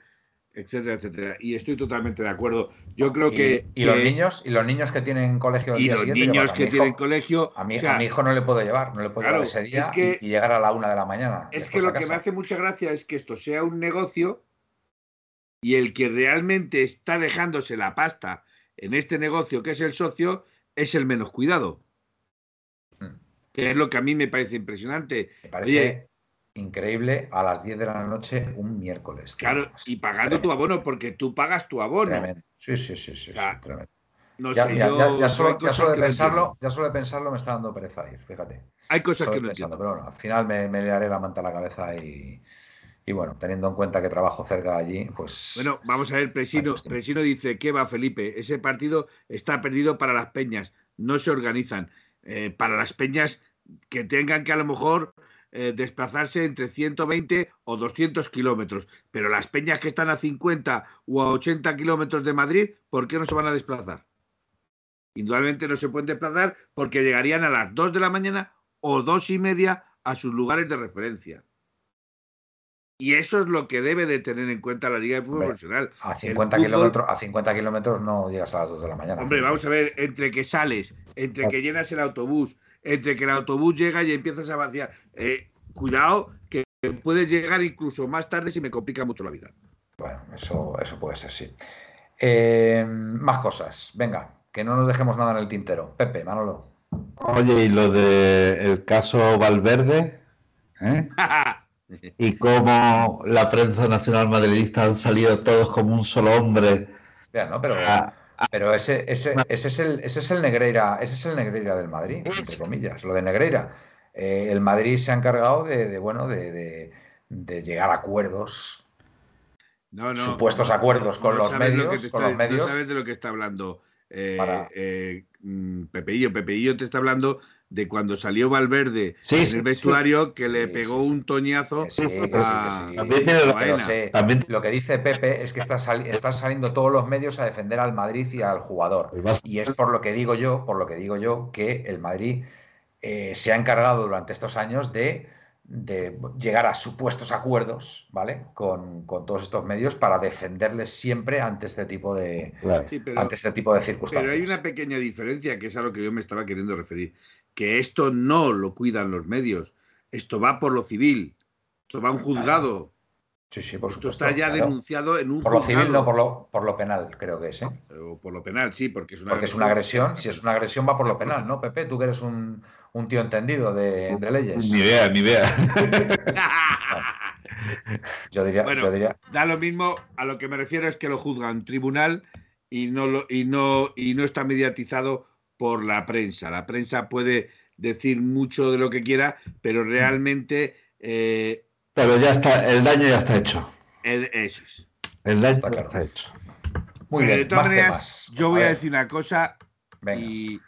etcétera, etcétera. Y estoy totalmente de acuerdo. Yo creo que. ¿Y los niños? ¿Y los niños que tienen colegio? y los niños que tienen colegio. A mi, a mi, hijo no le puedo llevar, no le puedo llevar ese día y, llegar a la una de la mañana. Es que lo que me hace mucha gracia es que esto sea un negocio y el que realmente está dejándose la pasta en este negocio, que es el socio, es el menos cuidado. Hmm. Que es lo que a mí me parece impresionante. Me parece increíble a las 10 de la noche un miércoles. Claro, y pagando tu abono, porque tú pagas tu abono. Sí, sí, sí, sí. No ya, sé, ya, solo, de pensarlo, ya solo de pensarlo me está dando pereza ir, fíjate. Hay cosas que no entiendo. Pero bueno, al final me, me le haré la manta a la cabeza y, y bueno, teniendo en cuenta que trabajo cerca de allí, pues. Bueno, vamos a ver, Presino, Presino dice que va Felipe, ese partido está perdido para las peñas, no se organizan. Eh, para las peñas que tengan que a lo mejor eh, desplazarse entre 120 o 200 kilómetros, pero las peñas que están a 50 o a 80 kilómetros de Madrid, ¿por qué no se van a desplazar? Indudablemente no se pueden desplazar porque llegarían a las 2 de la mañana o dos y media a sus lugares de referencia. Y eso es lo que debe de tener en cuenta la Liga de Fútbol Profesional. A 50, kilómetros, a 50 kilómetros no llegas a las 2 de la mañana. Hombre, vamos a ver, entre que sales, entre que llenas el autobús, entre que el autobús llega y empiezas a vaciar. Eh, cuidado, que puedes llegar incluso más tarde si me complica mucho la vida. Bueno, eso, eso puede ser, sí. Eh, más cosas. Venga, que no nos dejemos nada en el tintero. Pepe, Manolo. Oye, y lo del caso Valverde. ¿eh? y cómo la prensa nacional madridista han salido todos como un solo hombre. pero, pero ese, ese, ese, es el, ese es el Negreira, ese es el Negreira del Madrid, entre comillas, lo de Negreira. Eh, el Madrid se ha encargado de, bueno, de, llegar a acuerdos, supuestos acuerdos con, los medios, con los medios. No sabes de lo que está hablando eh, eh, mm, Pepeillo. Pepeillo te está hablando de cuando salió Valverde en el vestuario que le pegó un toñazo a También Lo que dice Pepe es que están saliendo todos los medios a defender al Madrid y al jugador. Y es por lo que digo yo, por lo que digo yo, que el Madrid eh, se ha encargado durante estos años de de llegar a supuestos acuerdos, ¿vale? Con, todos estos medios para defenderles siempre ante este tipo de ante este tipo de circunstancias. Pero hay una pequeña diferencia que es a lo que yo me estaba queriendo referir, que esto no lo cuidan los medios, esto va por lo civil, esto va a un juzgado. Sí, sí, por Esto está ya denunciado en un Por lo civil, no por lo, por lo penal, creo que es. ¿eh? O por lo penal, sí, porque es una porque agresión. es una agresión. Si es una agresión, va por lo penal, ¿no, Pepe? Tú que eres un, un tío entendido de, leyes. Ni idea, ni idea. yo, diría, bueno, yo diría. Da lo mismo, a lo que me refiero es que lo juzga un tribunal y no, lo, y, no, y no está mediatizado por la prensa. La prensa puede decir mucho de lo que quiera, pero realmente. Eh, pero ya está, el daño ya está hecho. eso es. El daño está, hecho. Muy bien. De todas maneras, yo voy a, decir una cosa y,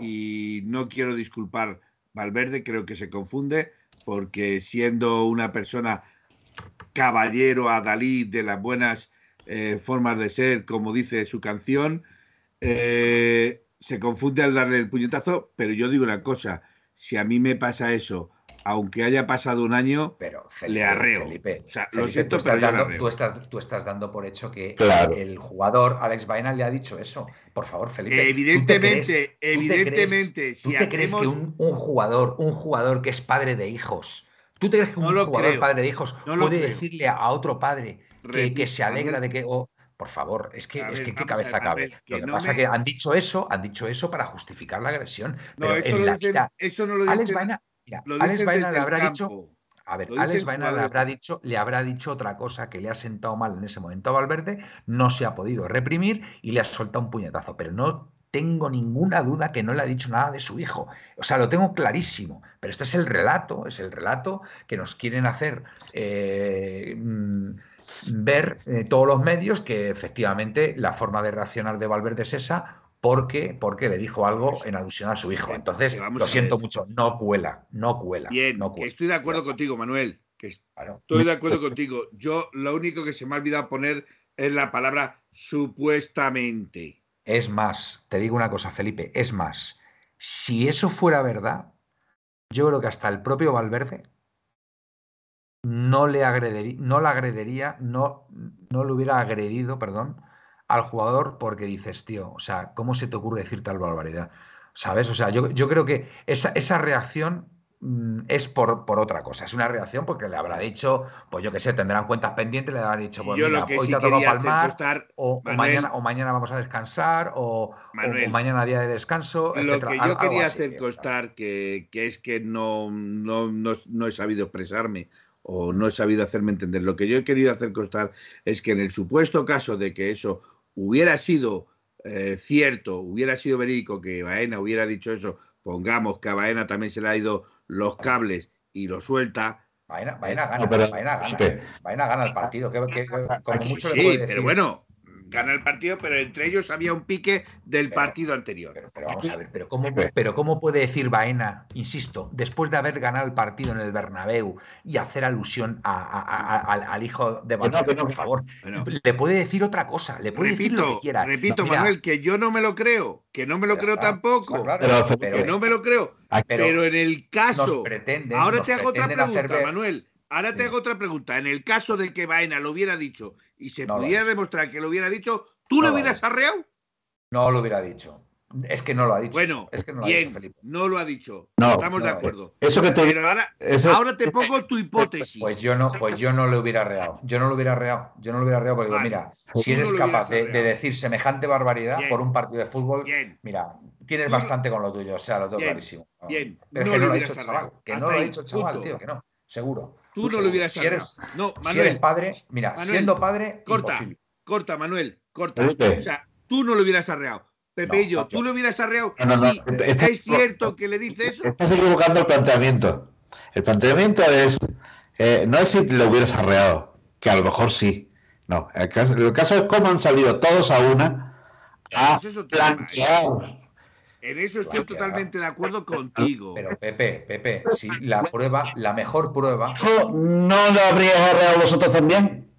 y, no quiero disculpar Valverde, creo que se confunde, porque siendo una persona caballero adalid de las buenas eh, formas de ser, como dice su canción, eh, se confunde al darle el puñetazo, pero yo digo una cosa, si a mí me pasa eso, aunque haya pasado un año, pero, le arreo. Felipe, o sea, lo siento, tú pero estás, dando, arreo. tú, estás, tú estás dando por hecho que Claro. el jugador Alex Baena le ha dicho eso. Por favor, Felipe. Evidentemente, ¿tú te crees- evidentemente, ¿tú si te crees que un, un jugador, un jugador que es padre de hijos, tú te crees que un No jugador creo, padre de hijos no puede creo. decirle a, otro padre que, se alegra de que. oh, por favor, es que, A es ver, que qué ver, cabeza cabe. Que Lo que no pasa me- es que han dicho eso, han dicho eso para justificar la agresión. No, pero eso en lo la dicen, vida, eso no lo Alex dicen, Baena, mira, lo Alex Baena le habrá campo. dicho. A ver, Lo Alex Baena le habrá dicho, le habrá dicho otra cosa que le ha sentado mal en ese momento a Valverde, no se ha podido reprimir y le ha soltado un puñetazo. Pero no tengo ninguna duda que no le ha dicho nada de su hijo. O sea, lo tengo clarísimo. Pero este es el relato, es el relato que nos quieren hacer eh, mm, ver eh, todos los medios que efectivamente la forma de reaccionar de Valverde es esa. Porque, porque le dijo algo en alusión a su hijo. Entonces, lo siento mucho, no cuela, no cuela. Bien, no que cuela. estoy de acuerdo contigo, Manuel. Que estoy de acuerdo contigo. Yo lo único que se me ha olvidado poner es la palabra supuestamente. Es más, te digo una cosa, Felipe, es más, si eso fuera verdad, yo creo que hasta el propio Valverde no le agredería, no le agrediría, no, no le hubiera agredido, perdón, al jugador porque dices, tío, o sea, ¿cómo se te ocurre decir tal barbaridad? ¿Sabes? O sea, yo, yo creo que esa, esa reacción mm, es por, por otra cosa. Es una reacción porque le habrá dicho, pues yo qué sé, tendrán cuentas pendientes, le habrán dicho, pues yo mira, lo que hoy sí te ha tocado palmar, o, mañana, o mañana vamos a descansar, o, o- Manuel, o mañana día de descanso. lo etcétera. que yo quería así, hacer constar que, que es que no, no, no, no he sabido expresarme o no he sabido hacerme entender. Lo que yo he querido hacer constar es que en el supuesto caso de que eso hubiera sido eh, cierto, hubiera sido verídico, que Baena hubiera dicho eso, pongamos que a Baena también se le ha ido los cables y lo suelta. Baena, Baena gana, No, pero- Baena gana. Baena gana el partido. que, que- que- como Sí, mucho le sí, pero decir- bueno, gana el partido, pero entre ellos había un pique del Pero- partido anterior. Pero, pero vamos a ver, pero ¿cómo, pero ¿cómo puede decir Baena, insisto, después de haber ganado el partido en el Bernabéu y hacer alusión a- a- a- a- al, al hijo de no, Valverde, que no, por no. favor? Bueno, Le puede decir otra cosa, le puede decir lo que repito, quiera. repito, Mira, Manuel, que yo no me lo creo, que no me lo creo está, tampoco, está claro, Pero, pero que no me lo creo. Pero Pero, en el caso, ahora nos te hago otra hacer pregunta, Manuel. Ahora te Sí. hago otra pregunta. En el caso de que Baena lo hubiera dicho y se No lo pudiera demostrar que lo hubiera dicho, ¿tú No lo hubieras arreado? No lo hubiera dicho. Es que no lo ha dicho. Bueno, es que no lo ha dicho, Felipe. no lo ha dicho. No, Estamos de acuerdo. Eso que te Pero ahora, eso- ahora te pongo tu hipótesis. Pues yo no, pues yo no le hubiera reado. Yo no lo hubiera reado. Yo no lo hubiera reado porque digo, Vale. mira, Tú si eres lo capaz de, decir semejante barbaridad Bien. por un partido de fútbol, Bien, mira, tienes Tú bastante con lo tuyo, o sea, lo tengo Bien, clarísimo. No. bien. No que lo no lo Hasta lo ha dicho chaval, tío, que no. Seguro. Tú no lo hubieras Si eres, arreado. No, si Manuel, eres padre, mira, Manuel, siendo padre, corta. imposible. corta, Manuel, corta. O sea, tú no lo hubieras arreado. Pepe No, ¿tú lo hubieras arreado? No, no, no. Sí, Estás- es cierto que le dice eso. Estás equivocando el planteamiento. El planteamiento es, eh, no es si lo hubieras arreado, que a lo mejor sí. No, el caso, el caso es cómo han salido todos a una a plantear. En eso estoy Claro. totalmente de acuerdo contigo. Pero Pepe, Pepe, si la prueba, la mejor prueba, ¿No lo habríais arreado vosotros también?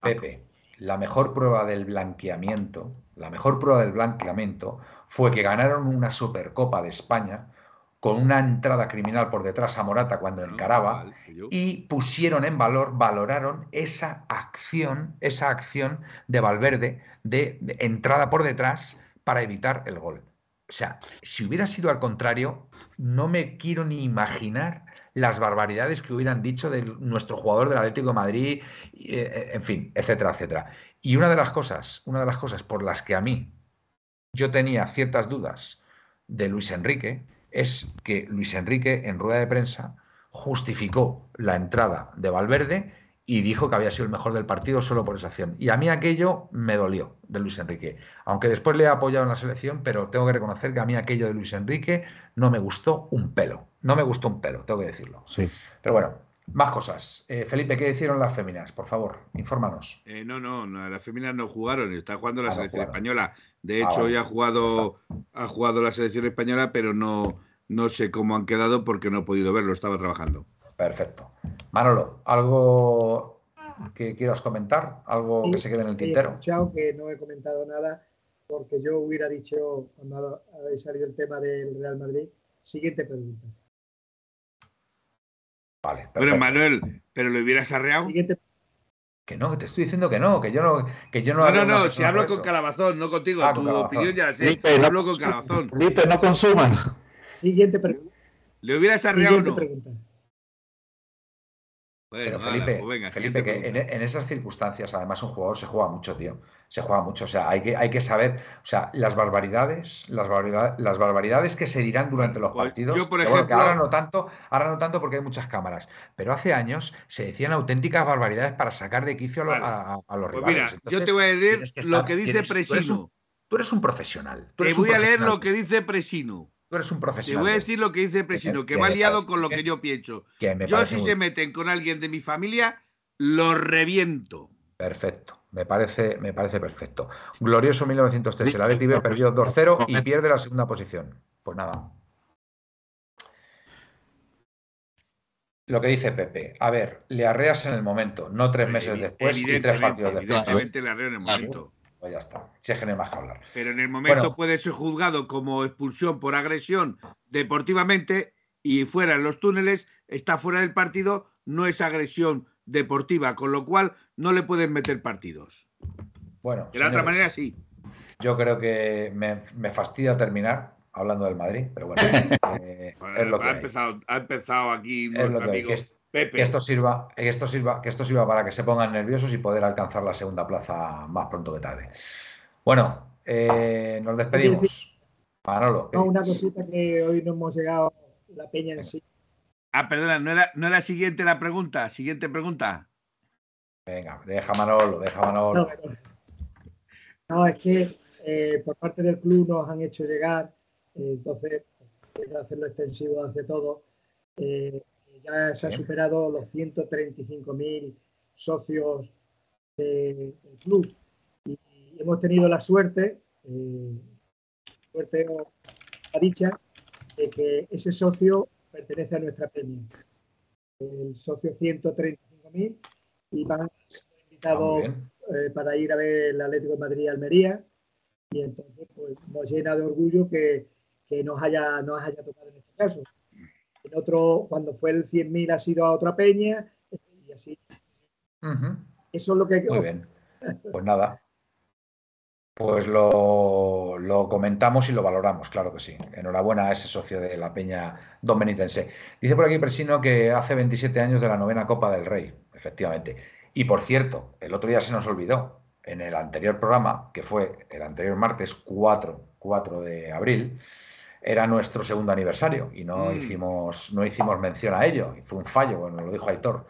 Pepe, la mejor prueba del blanqueamiento, la mejor prueba del blanqueamiento fue que ganaron una Supercopa de España con una entrada criminal por detrás a Morata cuando encaraba y pusieron en valor, valoraron esa acción, esa acción de Valverde de, de entrada por detrás para evitar el gol. O sea, si hubiera sido al contrario, no me quiero ni imaginar las barbaridades que hubieran dicho de nuestro jugador del Atlético de Madrid, eh, en fin, etcétera, etcétera. Y una de las cosas, una de las cosas por las que a mí yo tenía ciertas dudas de Luis Enrique es que Luis Enrique en rueda de prensa justificó la entrada de Valverde y dijo que había sido el mejor del partido solo por esa acción. Y a mí aquello me dolió de Luis Enrique. Aunque después le he apoyado en la selección, pero tengo que reconocer que a mí aquello de Luis Enrique no me gustó un pelo. No me gustó un pelo, tengo que decirlo. Sí. Pero bueno, más cosas. Eh, Felipe, ¿qué hicieron las féminas? Por favor, infórmanos. Eh, no, no, no, las féminas no jugaron, está jugando la Ah, selección española. De Ah, hecho, vale. hoy ha jugado, ha jugado la selección española, pero no, no sé cómo han quedado porque no he podido verlo, estaba trabajando. Perfecto. Manolo, ¿algo que quieras comentar? ¿Algo que se quede en el tintero? Chao, que no he comentado nada porque yo hubiera dicho, cuando ha salido el tema del Real Madrid, siguiente pregunta. Vale. Pero Manuel, ¿pero lo hubieras arreado? Que no, que te estoy diciendo que no, que yo no. Que yo no, no, no, no si hablo con Calabazón, no contigo. Ah, tu opinión ya la sé. Felipe, hablo con Calabazón. Felipe, no consuman. Siguiente pregunta. ¿Le hubieras arreado o no? Pregunta. Pero Felipe, pues Felipe que en, esas circunstancias, además, un jugador se juega mucho, tío. Se juega mucho. O sea, hay que, hay que saber, o sea, las barbaridades, las barbaridades, las barbaridades que se dirán durante los pues partidos. Yo, por ejemplo, ahora no tanto, ahora no tanto porque hay muchas cámaras. Pero hace años se decían auténticas barbaridades para sacar de quicio a, los pues rivales. Mira, yo te voy a leer lo que dice Presino. Tú eres, un, profesional. te voy a leer lo que dice Presino. Tú eres un profesional. Te voy a decir lo que dice Presino, que, va liado con lo que, yo pienso. yo si se meten con alguien de mi familia, lo reviento. Perfecto. Me parece, me parece perfecto. Glorioso 1903. El Atleti perdió 2-0 y pierde la segunda posición. Pues nada. Lo que dice Pepe. A ver, le arreas en el momento, no tres meses después y tres partidos después. Evidentemente le arreo en el momento. Pues ya está. Si es que no hay más que hablar. Pero en el momento puede ser juzgado como expulsión por agresión deportivamente y fuera en los túneles, está fuera del partido, no es agresión deportiva, con lo cual no le pueden meter partidos. Bueno. De la otra manera sí. Yo creo que me, fastidia terminar hablando del Madrid, pero bueno. Eh, es lo que ha, empezado, ha empezado aquí nuestro amigo. Que esto sirva, que esto sirva, que esto sirva para que se pongan nerviosos y poder alcanzar la segunda plaza más pronto que tarde. Bueno, eh, nos despedimos. Manolo. No, una cosita que hoy no hemos llegado la peña en sí. Ah, perdona, no era, no era siguiente la pregunta. Siguiente pregunta. Venga, deja Manolo, deja Manolo. No, es que eh, por parte del club nos han hecho llegar, eh, entonces, hacerlo extensivo hacia todo. Eh, ya se ha superado los 135.000 socios del club. Y, hemos tenido la suerte, eh, suerte o la dicha, de que ese socio pertenece a nuestra peña. El socio 135.000 y van a ser invitados eh, para ir a ver el Atlético de Madrid Almería. Y entonces pues, nos llena de orgullo que, que nos, haya, nos haya tocado en este caso en otro, cuando fue el 100.000 ha sido a otra peña, y así. Eso es lo que... Muy bien. Pues nada. Pues lo, lo, comentamos y lo valoramos, claro que sí. Enhorabuena a ese socio de la Peña Don Benitense. Dice por aquí Presino que hace 27 años de la novena Copa del Rey, efectivamente. Y por cierto, el otro día se nos olvidó, en el anterior programa, que fue el anterior martes 4, 4 de abril, era nuestro segundo aniversario y no, mm. hicimos, no hicimos mención a ello. Y fue un fallo, bueno, lo dijo Aitor.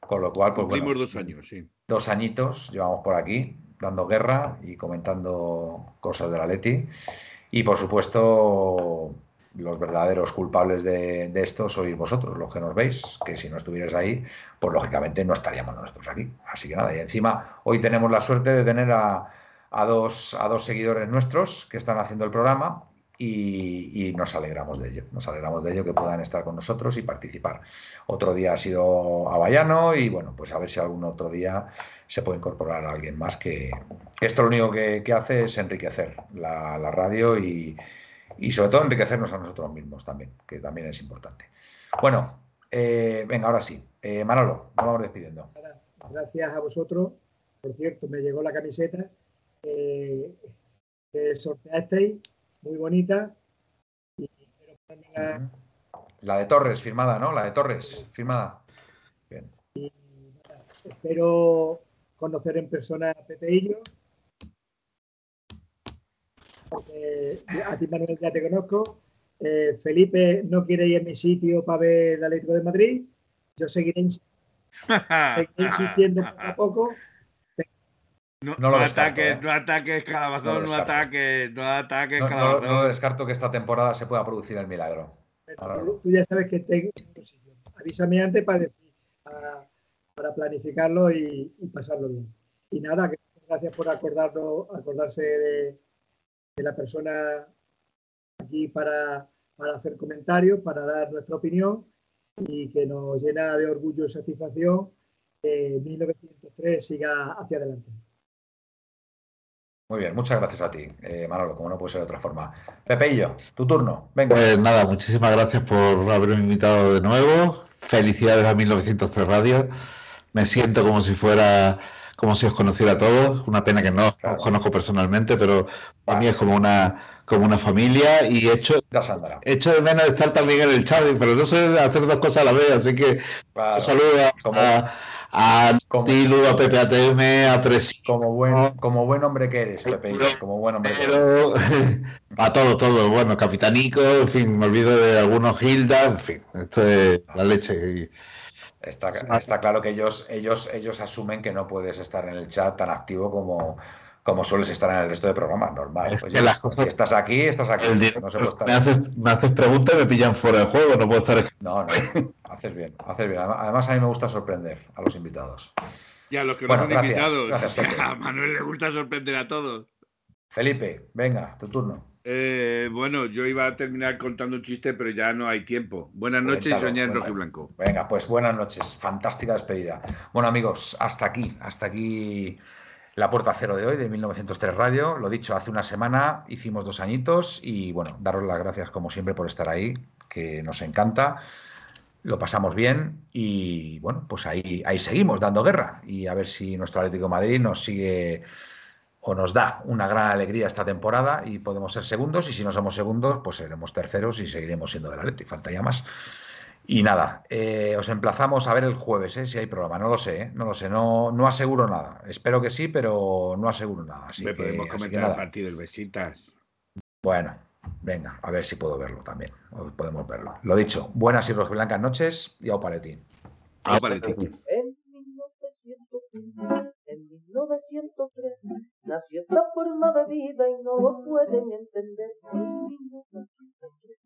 Con lo cual, pues Cumplimos dos años, sí. Dos añitos llevamos por aquí, dando guerra y comentando cosas de la Leti. Y por supuesto, los verdaderos culpables de, esto sois vosotros, los que nos veis, que si no estuvierais ahí, pues lógicamente no estaríamos nosotros aquí. Así que nada, y encima hoy tenemos la suerte de tener a, a, dos, a dos seguidores nuestros que están haciendo el programa y, nos alegramos de ello, nos alegramos de ello que puedan estar con nosotros y participar. Otro día ha sido Avallano y bueno, pues a ver si algún otro día se puede incorporar a alguien más que esto lo único que, hace es enriquecer la, radio y, sobre todo enriquecernos a nosotros mismos también, que también es importante. Bueno, eh, venga, ahora sí. Eh, Manolo, nos vamos despidiendo. Gracias a vosotros. Por cierto, me llegó la camiseta eh, que sorteasteis muy bonita. la... de Torres, firmada, ¿no? La de Torres, firmada. Bien. espero conocer en persona a Pepe y yo. a ti, Manuel, ya te conozco. Eh, Felipe no quiere ir a mi sitio para ver el Atlético de Madrid. Yo seguiré, seguiré insistiendo poco a poco no, no, ataques, ¿eh? no ataques, calabazón, no, ataques, no ataques, calabazón. No, descarto que esta temporada se pueda producir el milagro. Tú ya sabes que tengo Avísame antes para, para, planificarlo y, pasarlo bien. Y nada, gracias por acordarnos, acordarse de, la persona aquí para, para hacer comentarios, para dar nuestra opinión y que nos llena de orgullo y satisfacción que 1903 siga hacia adelante. Muy bien, muchas gracias a ti, eh, Manolo, como no puede ser de otra forma. Pepeillo, tu turno, venga. Pues nada, muchísimas gracias por haberme invitado de nuevo. Felicidades a 1903 Radio. Me siento como si fuera, como si os conociera a todos. Una pena que no os conozco personalmente, pero para mí es como una, como una familia y hecho, hecho de menos estar también en el chat, pero no sé hacer dos cosas a la vez, así que un saludo a, a Tilu, a Pepe ATM, a Presi. Como buen, como buen hombre que eres, Pepe, como buen hombre pero, A todo, todo, bueno, Capitanico, en fin, me olvido de algunos Gilda, en fin, esto es la leche. Está, está, claro que ellos, ellos, ellos asumen que no puedes estar en el chat tan activo como, como sueles estar en el resto de programas, normal. Si estás aquí, estás aquí. me, haces, me haces preguntas y me pillan fuera de juego, no puedo estar. No, no, haces bien, haces bien. Además, a mí me gusta sorprender a los invitados. Ya, los que no son invitados. a Manuel le gusta sorprender a todos. Felipe, venga, tu turno. Eh, bueno, yo iba a terminar contando un chiste, pero ya no hay tiempo. Buenas noches y soñé en rojo y blanco. Venga, pues buenas noches. Fantástica despedida. Bueno, amigos, hasta aquí, hasta aquí la Puerta Cero de hoy, de 1903 Radio. Lo dicho, hace una semana hicimos dos añitos y bueno, daros las gracias como siempre por estar ahí, que nos encanta. Lo pasamos bien y bueno, pues ahí, ahí seguimos dando guerra y a ver si nuestro Atlético Madrid nos sigue o nos da una gran alegría esta temporada y podemos ser segundos y si no somos segundos, pues seremos terceros y seguiremos siendo del Atlético. Faltaría más. Y nada, eh, os emplazamos a ver el jueves, eh, si hay programa. No lo sé, eh, no lo sé, no, no aseguro nada. Espero que sí, pero no aseguro nada. Así que, podemos comentar el partido del Besitas. Bueno, venga, a ver si puedo verlo también. podemos verlo. Lo dicho, buenas y blancas noches y au paletín. Au paletín. En 1903 nació esta forma de vida y no lo pueden entender.